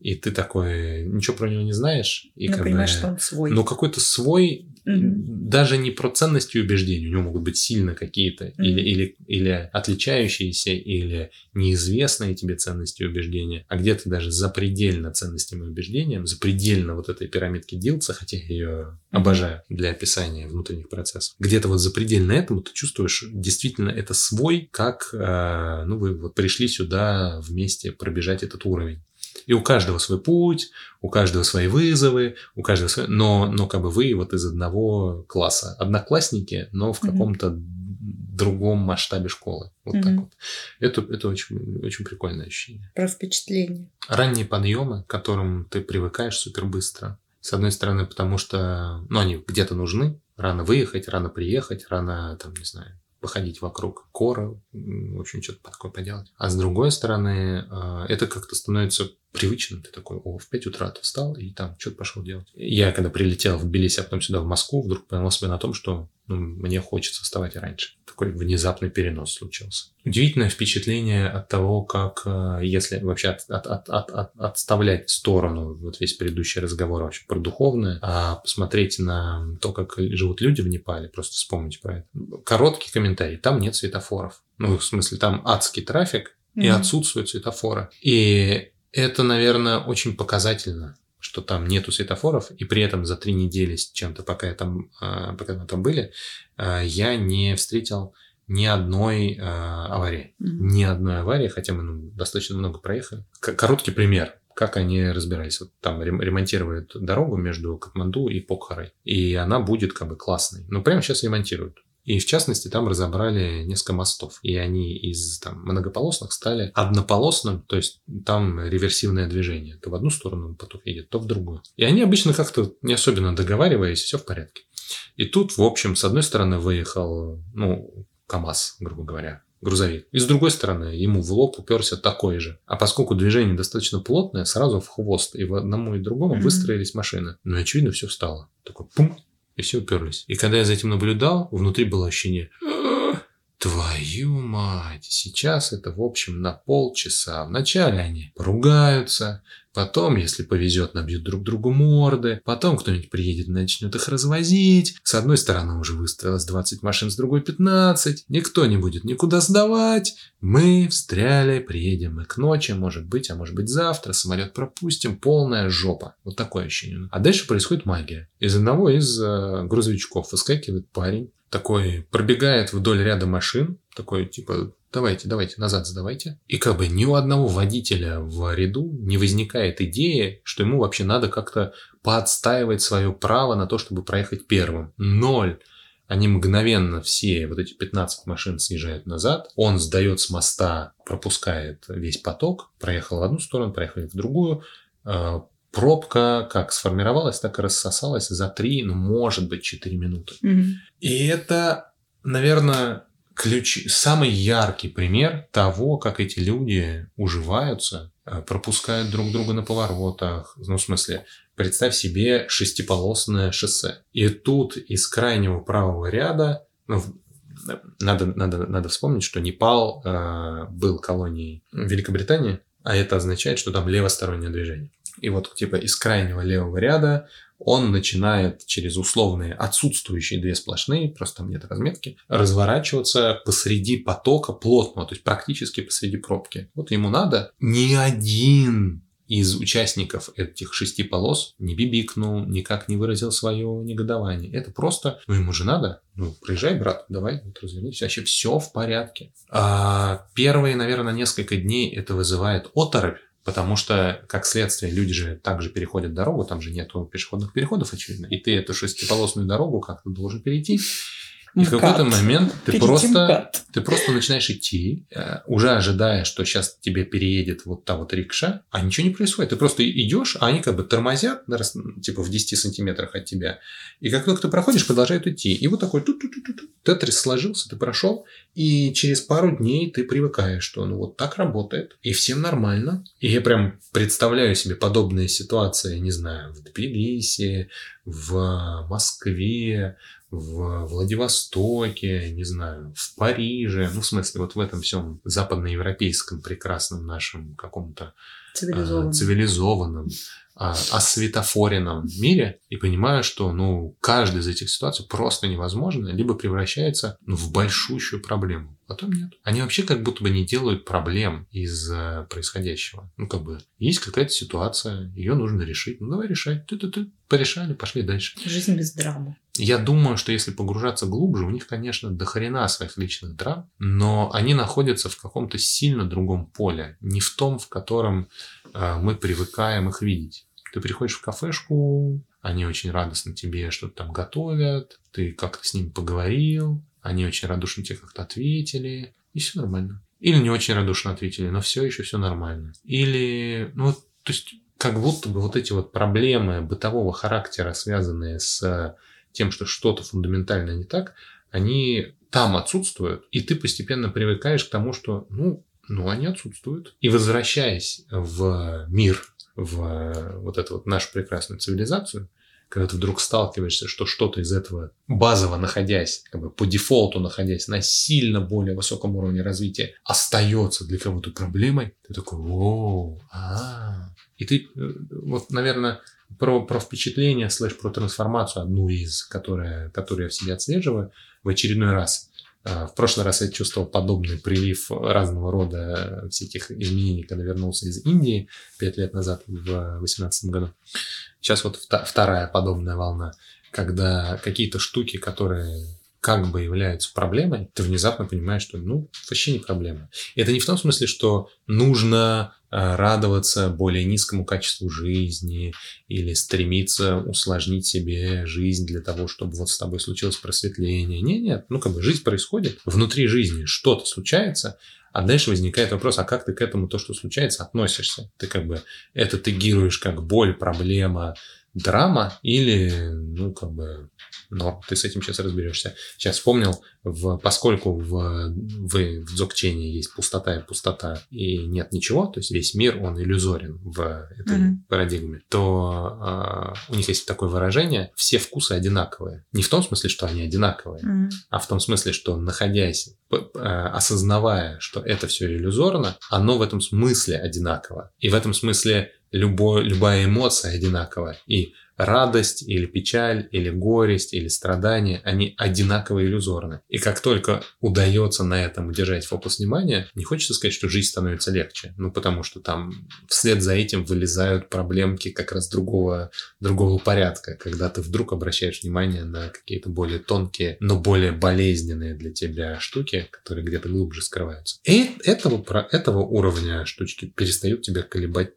и ты такой ничего про него не знаешь. И ну, понимаешь, бы, что он свой. Ну, какой-то свой, угу. даже не про ценности и убеждения, у него могут быть сильно какие-то, угу. или, или, или отличающиеся, или неизвестные тебе ценности и убеждения, а где-то даже запредельно ценностям и убеждениям, запредельно вот этой пирамидки Дилца, хотя я ее угу. обожаю для описания внутренних процессов. Где-то вот запредельно этому ты чувствуешь, действительно, это свой, как, э, ну, вы вот пришли сюда вместе пробежать этот уровень. И у каждого свой путь, у каждого свои вызовы, у каждого свой... Но, но как бы вы вот из одного класса. Одноклассники, но в каком-то mm-hmm. другом масштабе школы. Вот mm-hmm. так вот. Это, это очень, очень прикольное ощущение. Про впечатление. Ранние подъемы, к которым ты привыкаешь супер быстро. С одной стороны, потому что, ну, они где-то нужны. Рано выехать, рано приехать, рано, там, не знаю, походить вокруг кора, в общем, что-то такое поделать. А с другой стороны, а, это как-то становится привычно. Ты такой, о, в 5 утра ты встал и там что-то пошел делать. Я когда прилетел в Тбилиси, а потом сюда, в Москву, вдруг поймал себя на том, что ну, мне хочется вставать раньше. Такой внезапный перенос случился. Удивительное впечатление от того, как, э, если вообще от, от, от, от, от, отставлять в сторону вот весь предыдущий разговор вообще про духовное, а посмотреть на то, как живут люди в Непале, просто вспомнить про это. Короткий комментарий. Там нет светофоров. Ну, в смысле, там адский трафик, и mm-hmm. отсутствуют светофоры. И это, наверное, очень показательно что там нету светофоров, и при этом за три недели с чем-то, пока, я там, а, пока мы там были, а, я не встретил ни одной а, аварии. Mm-hmm. Ни одной аварии, хотя мы ну, достаточно много проехали. Короткий пример как они разбирались. Вот там ремонтируют дорогу между Катманду и Покхарой, и она будет как бы классной. Но прямо сейчас ремонтируют. И в частности, там разобрали несколько мостов. И они из там, многополосных стали однополосным, то есть там реверсивное движение. То в одну сторону поток едет, то в другую. И они обычно как-то не особенно договариваясь, все в порядке. И тут, в общем, с одной стороны выехал, ну, КАМАЗ, грубо говоря, грузовик. И с другой стороны, ему в лоб уперся такой же. А поскольку движение достаточно плотное, сразу в хвост. И в одному и другому mm-hmm. выстроились машины. Ну, очевидно, все встало. Такой пум, и все уперлись. И когда я за этим наблюдал, внутри было ощущение, Твою мать, сейчас это, в общем, на полчаса. Вначале они поругаются, потом, если повезет, набьют друг другу морды, потом кто-нибудь приедет и начнет их развозить. С одной стороны уже выстроилось 20 машин, с другой 15. Никто не будет никуда сдавать. Мы встряли, приедем мы к ночи, может быть, а может быть завтра, самолет пропустим, полная жопа. Вот такое ощущение. А дальше происходит магия. Из одного из э, грузовичков выскакивает парень, такой пробегает вдоль ряда машин, такой типа давайте, давайте, назад сдавайте. И как бы ни у одного водителя в ряду не возникает идеи, что ему вообще надо как-то поотстаивать свое право на то, чтобы проехать первым. Ноль. Они мгновенно все, вот эти 15 машин съезжают назад. Он сдает с моста, пропускает весь поток, проехал в одну сторону, проехали в другую. Пробка как сформировалась, так и рассосалась за 3, ну, может быть, 4 минуты. Mm-hmm. И это, наверное, ключ, самый яркий пример того, как эти люди уживаются, э, пропускают друг друга на поворотах. Ну, в смысле, представь себе шестиполосное шоссе. И тут из крайнего правого ряда, ну, надо, надо, надо вспомнить, что Непал э, был колонией Великобритании, а это означает, что там левостороннее движение. И вот типа из крайнего левого ряда он начинает через условные отсутствующие две сплошные, просто там нет разметки, разворачиваться посреди потока плотного, то есть практически посреди пробки. Вот ему надо ни один из участников этих шести полос не бибикнул, никак не выразил свое негодование. Это просто, ну ему же надо, ну приезжай, брат, давай, вот развернись, вообще все в порядке. А первые, наверное, несколько дней это вызывает оторопь, Потому что, как следствие, люди же также переходят дорогу, там же нету пешеходных переходов, очевидно. И ты эту шестиполосную дорогу как-то должен перейти. И в какой-то момент ты просто, ты просто начинаешь идти, э, уже ожидая, что сейчас тебе переедет вот та вот рикша, а ничего не происходит. Ты просто идешь, а они как бы тормозят, типа в 10 сантиметрах от тебя. И как только ты проходишь, продолжают идти. И вот такой тут тут тут тут тетрис сложился, ты прошел, и через пару дней ты привыкаешь, что ну вот так работает, и всем нормально. И я прям представляю себе подобные ситуации, не знаю, в Тбилиси, в Москве, в Владивостоке, не знаю, в Париже, ну, в смысле, вот в этом всем западноевропейском прекрасном нашем каком-то цивилизованном, э, цивилизованном а, осветофоренном мире и понимаю, что ну, каждая из этих ситуаций просто невозможно, либо превращается ну, в большущую проблему. Потом нет. Они вообще как будто бы не делают проблем из э, происходящего. Ну, как бы, есть какая-то ситуация, ее нужно решить. Ну, давай решать. Ты-ты-ты. Порешали, пошли дальше. Жизнь без драмы. Я думаю, что если погружаться глубже, у них, конечно, дохрена своих личных драм, но они находятся в каком-то сильно другом поле. Не в том, в котором э, мы привыкаем их видеть. Ты приходишь в кафешку, они очень радостно тебе что-то там готовят, ты как-то с ними поговорил, они очень радушно тебе как-то ответили, и все нормально. Или не очень радушно ответили, но все еще все нормально. Или, ну, то есть, как будто бы вот эти вот проблемы бытового характера, связанные с тем, что что-то фундаментально не так, они там отсутствуют, и ты постепенно привыкаешь к тому, что, ну, ну, они отсутствуют. И возвращаясь в мир, в вот эту вот нашу прекрасную цивилизацию, когда ты вдруг сталкиваешься, что что-то из этого базово находясь, как бы по дефолту находясь на сильно более высоком уровне развития, остается для кого-то проблемой, ты такой, о, а, и ты, э, вот, наверное, про, про впечатление, слэш про трансформацию, одну из, которая, которую я в себе отслеживаю, в очередной раз. А, в прошлый раз я чувствовал подобный прилив разного рода всяких изменений, когда вернулся из Индии пять лет назад, в 2018 году. Сейчас вот вторая подобная волна, когда какие-то штуки, которые как бы являются проблемой, ты внезапно понимаешь, что ну, вообще не проблема. И это не в том смысле, что нужно а, радоваться более низкому качеству жизни или стремиться усложнить себе жизнь для того, чтобы вот с тобой случилось просветление. Нет, нет, ну как бы жизнь происходит, внутри жизни что-то случается, а дальше возникает вопрос, а как ты к этому, то, что случается, относишься? Ты как бы это тегируешь как боль, проблема, драма или, ну, как бы, но ты с этим сейчас разберешься. Сейчас вспомнил, в, поскольку в, в, в Дзогчене есть пустота и пустота, и нет ничего, то есть весь мир, он иллюзорен в этой mm-hmm. парадигме, то э, у них есть такое выражение, все вкусы одинаковые. Не в том смысле, что они одинаковые, mm-hmm. а в том смысле, что находясь, э, осознавая, что это все иллюзорно, оно в этом смысле одинаково. И в этом смысле любой, любая эмоция одинаковая. И радость или печаль, или горесть, или страдание, они одинаково иллюзорны. И как только удается на этом удержать фокус внимания, не хочется сказать, что жизнь становится легче. Ну, потому что там вслед за этим вылезают проблемки как раз другого, другого порядка, когда ты вдруг обращаешь внимание на какие-то более тонкие, но более болезненные для тебя штуки, которые где-то глубже скрываются. И этого, про этого уровня штучки перестают тебя колебать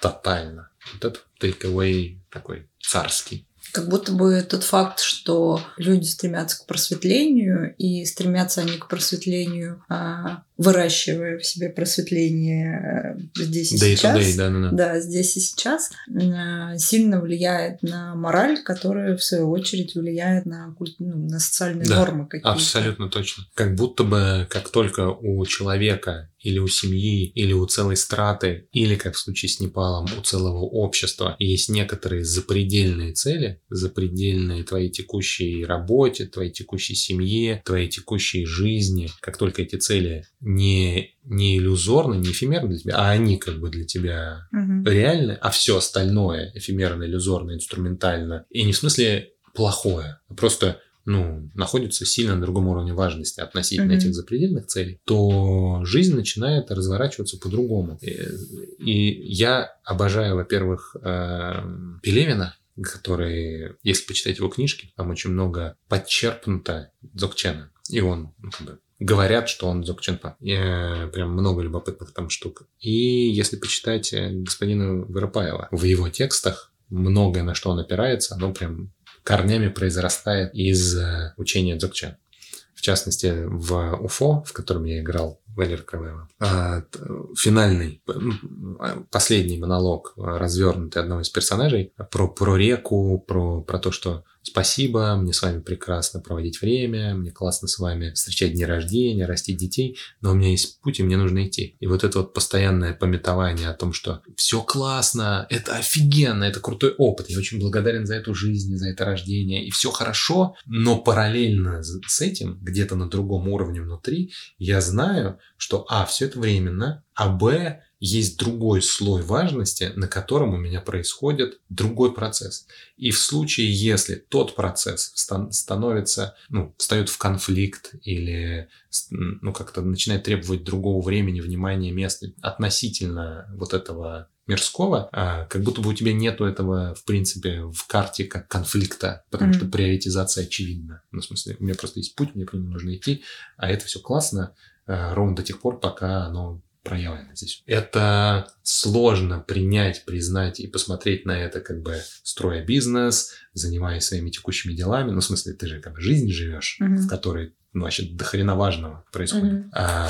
тотально. Вот это takeaway такой царский. Как будто бы тот факт, что люди стремятся к просветлению, и стремятся они к просветлению, а, выращивая в себе просветление э, здесь и day сейчас. Day, да, да, да. да, здесь и сейчас, э, сильно влияет на мораль, которая, в свою очередь, влияет на, ну, на социальные да, нормы какие-то. Абсолютно точно. Как будто бы, как только у человека или у семьи, или у целой страты, или, как в случае с Непалом, у целого общества есть некоторые запредельные цели, запредельные твоей текущей работе, твоей текущей семье, твоей текущей жизни. Как только эти цели не, не иллюзорны, не эфемерны для тебя, а они как бы для тебя угу. реальны, а все остальное эфемерно, иллюзорно, инструментально. И не в смысле плохое, а просто ну, находится сильно на другом уровне важности относительно mm-hmm. этих запредельных целей, то жизнь начинает разворачиваться по-другому. И, и я обожаю, во-первых, э, Пелевина, который, если почитать его книжки, там очень много подчерпнуто Дзогчена. И он, ну, как бы, говорят, что он Дзогченпа. И, прям много любопытных там штук. И если почитать э, господина Воропаева, в его текстах многое, на что он опирается, оно прям корнями произрастает из э, учения Дзogchen. В частности, в УФО, в котором я играл, Валер Каваева, а, финальный, последний монолог, развернутый одного из персонажей, про, про реку, про, про то, что Спасибо, мне с вами прекрасно проводить время, мне классно с вами встречать дни рождения, растить детей, но у меня есть путь, и мне нужно идти. И вот это вот постоянное пометование о том, что все классно, это офигенно, это крутой опыт, я очень благодарен за эту жизнь, за это рождение, и все хорошо, но параллельно с этим, где-то на другом уровне внутри, я знаю, что а, все это временно, а б, есть другой слой важности, на котором у меня происходит другой процесс. И в случае, если тот процесс становится, ну, встает в конфликт или ну, как-то начинает требовать другого времени, внимания, места относительно вот этого мирского, а, как будто бы у тебя нету этого, в принципе, в карте как конфликта, потому mm-hmm. что приоритизация очевидна. Ну, в смысле, у меня просто есть путь, мне по нему нужно идти, а это все классно, ровно до тех пор, пока оно проявлено здесь. Это сложно принять, признать и посмотреть на это, как бы строя бизнес, занимаясь своими текущими делами. Ну, в смысле, ты же как бы жизнь живешь, mm-hmm. в которой, ну, вообще до хрена важного происходит. Mm-hmm. А,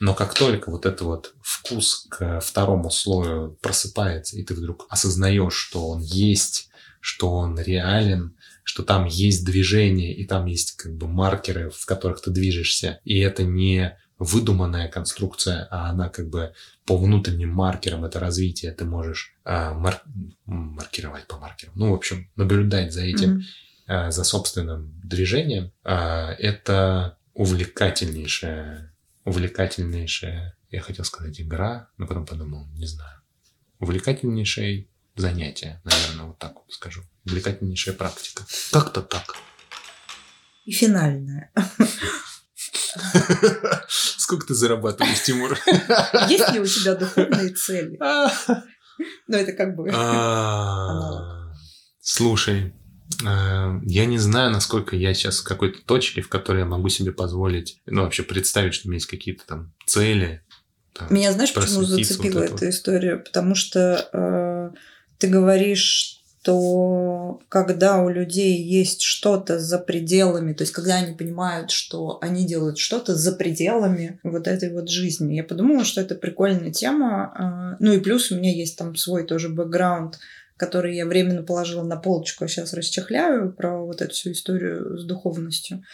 но как только вот этот вот вкус к второму слою просыпается, и ты вдруг осознаешь, что он есть, что он реален, что там есть движение, и там есть как бы маркеры, в которых ты движешься, и это не выдуманная конструкция, а она как бы по внутренним маркерам это развитие ты можешь а, мар- маркировать по маркерам. Ну, в общем, наблюдать за этим, mm-hmm. а, за собственным движением. А, это увлекательнейшая, увлекательнейшая, я хотел сказать игра, но потом подумал, не знаю, увлекательнейшее занятие, наверное, вот так вот скажу. Увлекательнейшая практика. Как-то так. И финальная. Сколько ты зарабатываешь, Тимур? Есть ли у тебя духовные цели? Ну, это как бы... А, слушай, э, я не знаю, насколько я сейчас в какой-то точке, в которой я могу себе позволить, ну, вообще представить, что у меня есть какие-то там цели. Там, Меня знаешь, почему зацепила вот эта история? Потому что э, ты говоришь, что когда у людей есть что-то за пределами, то есть когда они понимают, что они делают что-то за пределами вот этой вот жизни, я подумала, что это прикольная тема. А, ну и плюс у меня есть там свой тоже бэкграунд, который я временно положила на полочку, а сейчас расчехляю про вот эту всю историю с духовностью.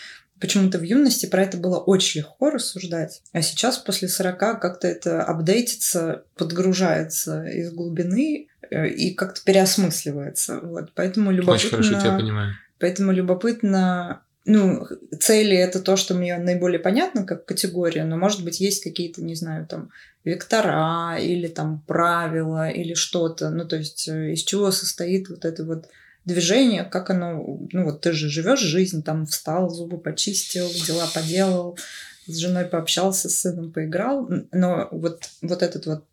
Почему-то в юности про это было очень легко рассуждать, а сейчас после 40 как-то это апдейтится, подгружается из глубины, Э, и как-то переосмысливается. Вот. Поэтому любопытно... Очень хорошо тебя понимаю. Поэтому любопытно... Ну, цели — это то, что мне наиболее понятно как категория, но, может быть, есть какие-то, не знаю, там, вектора или там правила или что-то. Ну, то есть э, из чего состоит вот это вот движение, как оно... Ну, вот ты же живешь жизнь, там, встал, зубы почистил, дела поделал, с женой пообщался, с сыном поиграл, но вот, вот этот вот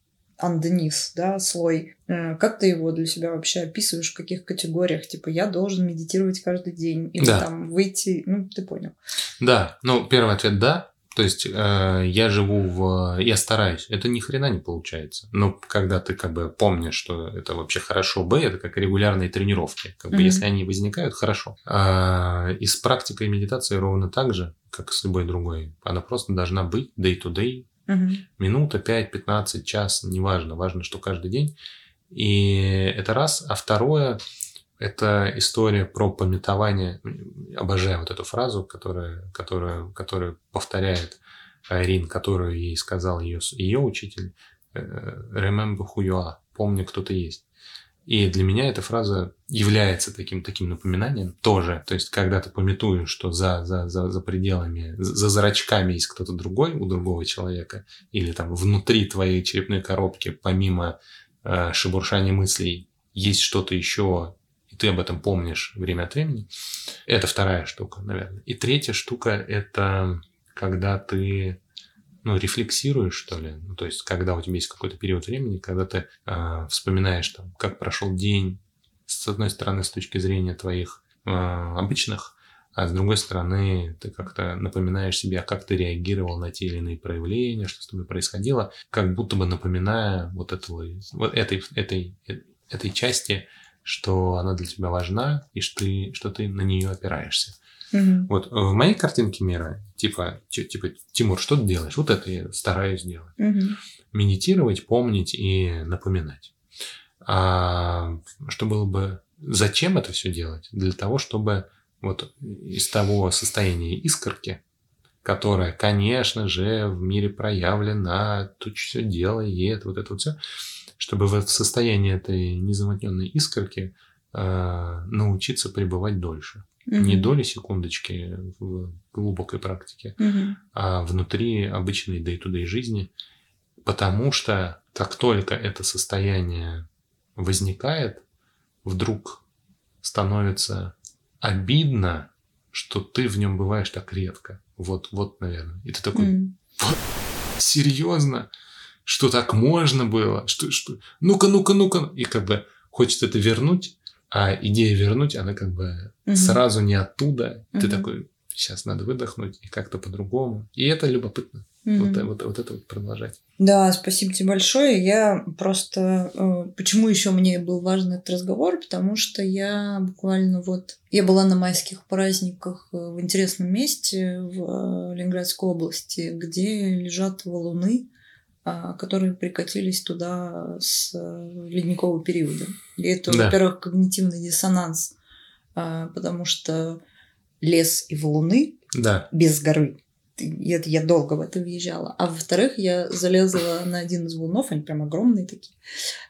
underneath, да, слой. Э, как ты его для себя вообще описываешь, в каких категориях? Типа, я должен медитировать каждый день, или да. там выйти, ну, ты понял. Да, ну, первый ответ – да. То есть э, я живу в... Я стараюсь. Это ни хрена не получается. Но когда ты как бы помнишь, что это вообще хорошо, б, это как регулярные тренировки. Как бы mm-hmm. если они возникают, хорошо. А, и с практикой медитации ровно так же, как с любой другой. Она просто должна быть day-to-day, Угу. Минута, 5, 15, час, неважно. Важно, что каждый день. И это раз. А второе, это история про пометование. Обожаю вот эту фразу, которая, которая, которая повторяет Рин, которую ей сказал ее, ее учитель. Э, Remember who you are. Помни, кто ты есть. И для меня эта фраза является таким, таким напоминанием тоже. То есть, когда ты пометуешь, что за, за, за, за пределами, за зрачками есть кто-то другой у другого человека, или там внутри твоей черепной коробки, помимо э, шебуршания мыслей, есть что-то еще, и ты об этом помнишь время от времени. Это вторая штука, наверное. И третья штука – это когда ты ну, рефлексируешь, что ли. Ну, то есть, когда у тебя есть какой-то период времени, когда ты э, вспоминаешь, там, как прошел день, с одной стороны, с точки зрения твоих э, обычных, а с другой стороны, ты как-то напоминаешь себе, а как ты реагировал на те или иные проявления, что с тобой происходило, как будто бы напоминая вот, этого, вот этой, этой, этой части, что она для тебя важна и что ты, что ты на нее опираешься. Угу. Вот в моей картинке мира, типа, типа, Тимур, что ты делаешь? Вот это я стараюсь делать. Угу. Медитировать, помнить и напоминать. А что было бы... Зачем это все делать? Для того, чтобы вот из того состояния искорки, которая, конечно же, в мире проявлена, тут все делает, вот это вот все, чтобы в состоянии этой незамутненной искорки э, научиться пребывать дольше. Угу. Не доли секундочки в глубокой практике, угу. а внутри обычной day-to-day жизни. Потому что как только это состояние возникает, вдруг становится обидно, что ты в нем бываешь так редко. Вот, вот, наверное. И ты такой, mm. вот, серьезно, что так можно было, что, что, ну-ка, ну-ка, ну-ка, и как бы хочется это вернуть, а идея вернуть, она как бы угу. сразу не оттуда. Угу. Ты такой, сейчас надо выдохнуть и как-то по-другому. И это любопытно. Угу. Вот, вот, вот это вот продолжать. Да, спасибо тебе большое. Я просто... Э, почему еще мне был важен этот разговор? Потому что я буквально вот... Я была на майских праздниках э, в интересном месте в э, Ленинградской области, где лежат валуны которые прикатились туда с э, ледникового периода. И это, да. во-первых, когнитивный диссонанс, а, потому что лес и валуны да. без горы. И это я долго в это въезжала. А во-вторых, я залезла на один из волнов, они прям огромные такие.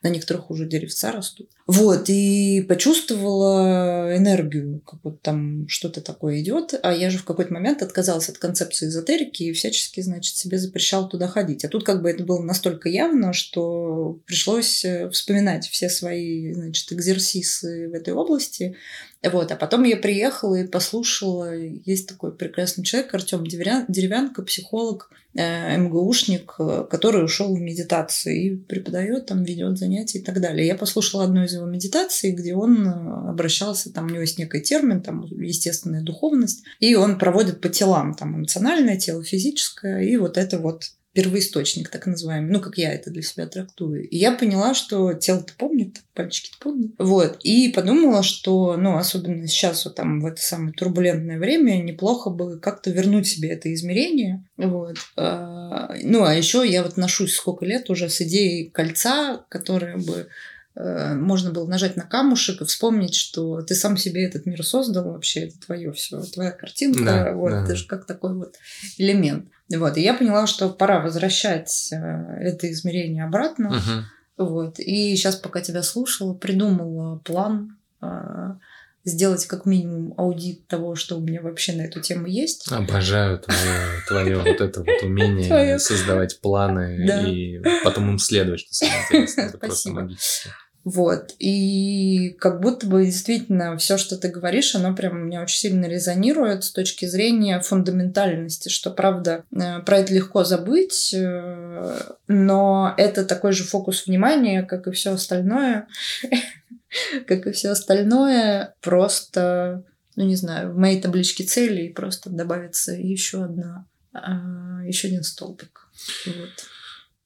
На некоторых уже деревца растут. Вот, и почувствовала энергию, как вот там что-то такое идет. А я же в какой-то момент отказалась от концепции эзотерики и всячески, значит, себе запрещал туда ходить. А тут как бы это было настолько явно, что пришлось э, вспоминать все свои, значит, экзерсисы в этой области. Вот, а потом я приехала и послушала, есть такой прекрасный человек, Артем Деревянко, психолог, э, МГУшник, э, который ушел в медитацию и преподает, там ведет занятия и так далее. Я послушала одну из его медитаций, где он э, обращался, там у него есть некий термин, там естественная духовность, и он проводит по телам, там эмоциональное тело, физическое, и вот это вот первоисточник, так называемый, ну, как я это для себя трактую. И я поняла, что тело-то помнит, пальчики-то помнят. Вот. И подумала, что, ну, особенно сейчас, вот там, в это самое турбулентное время, неплохо бы как-то вернуть себе это измерение. Вот. А, ну, а еще я вот ношусь сколько лет уже с идеей кольца, которое бы можно было нажать на камушек и вспомнить, что ты сам себе этот мир создал, вообще это твое все, твоя картинка, да, вот, да. это же как такой вот элемент. Вот, и я поняла, что пора возвращать э, это измерение обратно. Угу. Вот, и сейчас, пока тебя слушала, придумала план э, сделать как минимум аудит того, что у меня вообще на эту тему есть. Обожаю твое, твое вот это вот умение создавать планы и потом им следовать, что самое интересное. Это просто магически. Вот. И как будто бы действительно все, что ты говоришь, оно прям меня очень сильно резонирует с точки зрения фундаментальности, что, правда, э, про это легко забыть, э, но это такой же фокус внимания, как и все остальное. Как и все остальное, просто, ну не знаю, в моей табличке целей просто добавится еще одна, а, еще один столбик.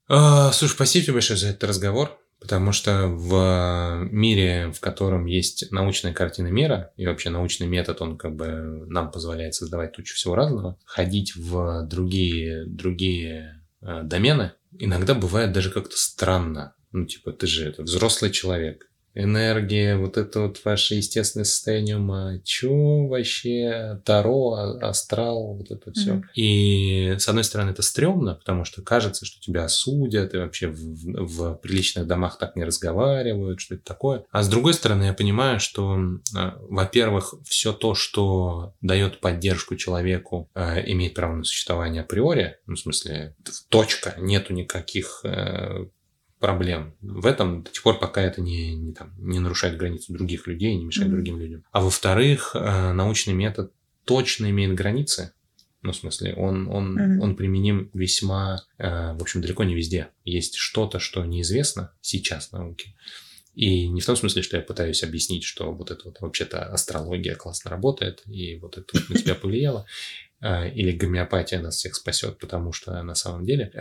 А, слушай, спасибо тебе большое за этот разговор. Потому что в мире, в котором есть научная картина мира, и вообще научный метод, он как бы нам позволяет создавать тучу всего разного, ходить в другие, другие э, домены иногда бывает даже как-то странно. Ну, типа, ты же это взрослый человек, энергия, вот это вот ваше естественное состояние ума, чё вообще, Таро, а, астрал, вот это все. Mm-hmm. И с одной стороны это стрёмно, потому что кажется, что тебя осудят, и вообще в, в приличных домах так не разговаривают, что это такое. А с другой стороны я понимаю, что, а, во-первых, все то, что дает поддержку человеку, а, имеет право на существование априори, ну, в смысле, точка, нету никаких э, проблем в этом до тех пор, пока это не, не, там, не нарушает границы других людей, не мешает mm-hmm. другим людям. А во-вторых, э, научный метод точно имеет границы. Ну, в смысле, он, он, mm-hmm. он применим весьма, э, в общем, далеко не везде. Есть что-то, что неизвестно сейчас науке. И не в том смысле, что я пытаюсь объяснить, что вот это вот вообще-то астрология классно работает, и вот это вот на тебя повлияло, э, или гомеопатия нас всех спасет, потому что на самом деле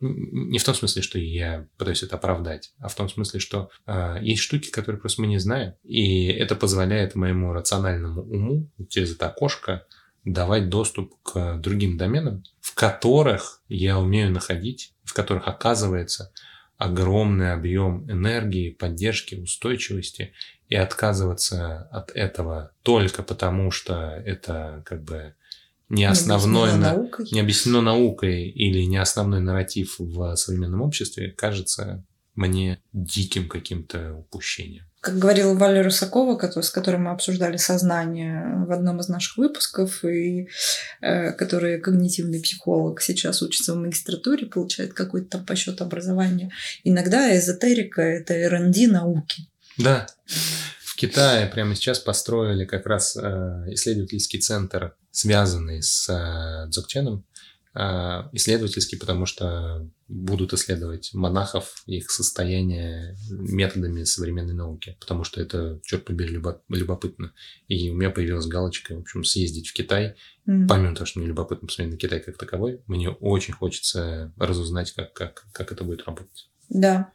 не в том смысле, что я пытаюсь это оправдать, а в том смысле, что э, есть штуки, которые просто мы не знаем, и это позволяет моему рациональному уму через это окошко давать доступ к другим доменам, в которых я умею находить, в которых оказывается огромный объем энергии, поддержки, устойчивости, и отказываться от этого только потому, что это как бы не основной, не на, не объяснено наукой или не основной нарратив в современном обществе, кажется мне диким каким-то упущением. Как говорила Валя Русакова, с которой мы обсуждали сознание в одном из наших выпусков, и э, который когнитивный психолог, сейчас учится в магистратуре, получает какое-то там по счету образование. Иногда эзотерика — это R&D науки. Да. В Китае прямо сейчас построили как раз э, исследовательский центр связанный с э, Дзogченом, э, исследовательский, потому что будут исследовать монахов, их состояние методами современной науки, потому что это, черт побери, любопытно. И у меня появилась галочка, в общем, съездить в Китай. Mm. Помимо того, что мне любопытно посмотреть на Китай как таковой, мне очень хочется разузнать, как, как, как это будет работать. Да.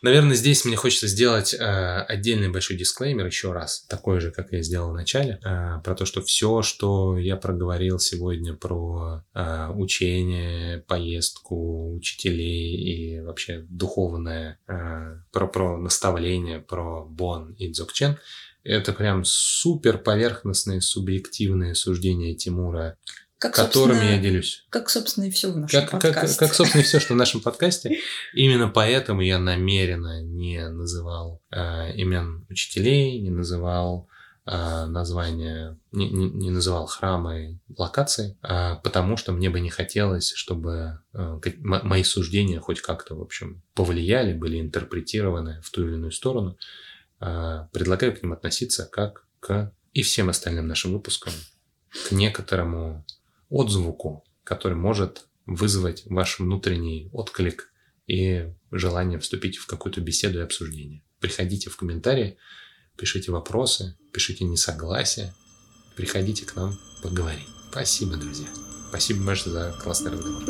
Наверное, здесь мне хочется сделать э, отдельный большой дисклеймер еще раз, такой же, как я сделал в начале, э, про то, что все, что я проговорил сегодня про э, учение, поездку учителей и вообще духовное, э, про, про наставление, про Бон и Дзокчен, это прям супер поверхностные, субъективные суждения Тимура Как, которыми я делюсь. Как, собственно, и все в нашем Как, как, подкасте. как, собственно, и все, что в нашем подкасте. Именно поэтому я намеренно не называл э, имен учителей, не называл э, названия, не, не, не называл храмы, локации, э, потому что мне бы не хотелось, чтобы э, как- мо- мои суждения хоть как-то, в общем, повлияли, были интерпретированы в ту или иную сторону. Э, предлагаю к ним относиться как к и всем остальным нашим выпускам к некоторому отзвуку, который может вызвать ваш внутренний отклик и желание вступить в какую-то беседу и обсуждение. Приходите в комментарии, пишите вопросы, пишите несогласия, приходите к нам поговорить. Спасибо, друзья. Спасибо большое за классный разговор.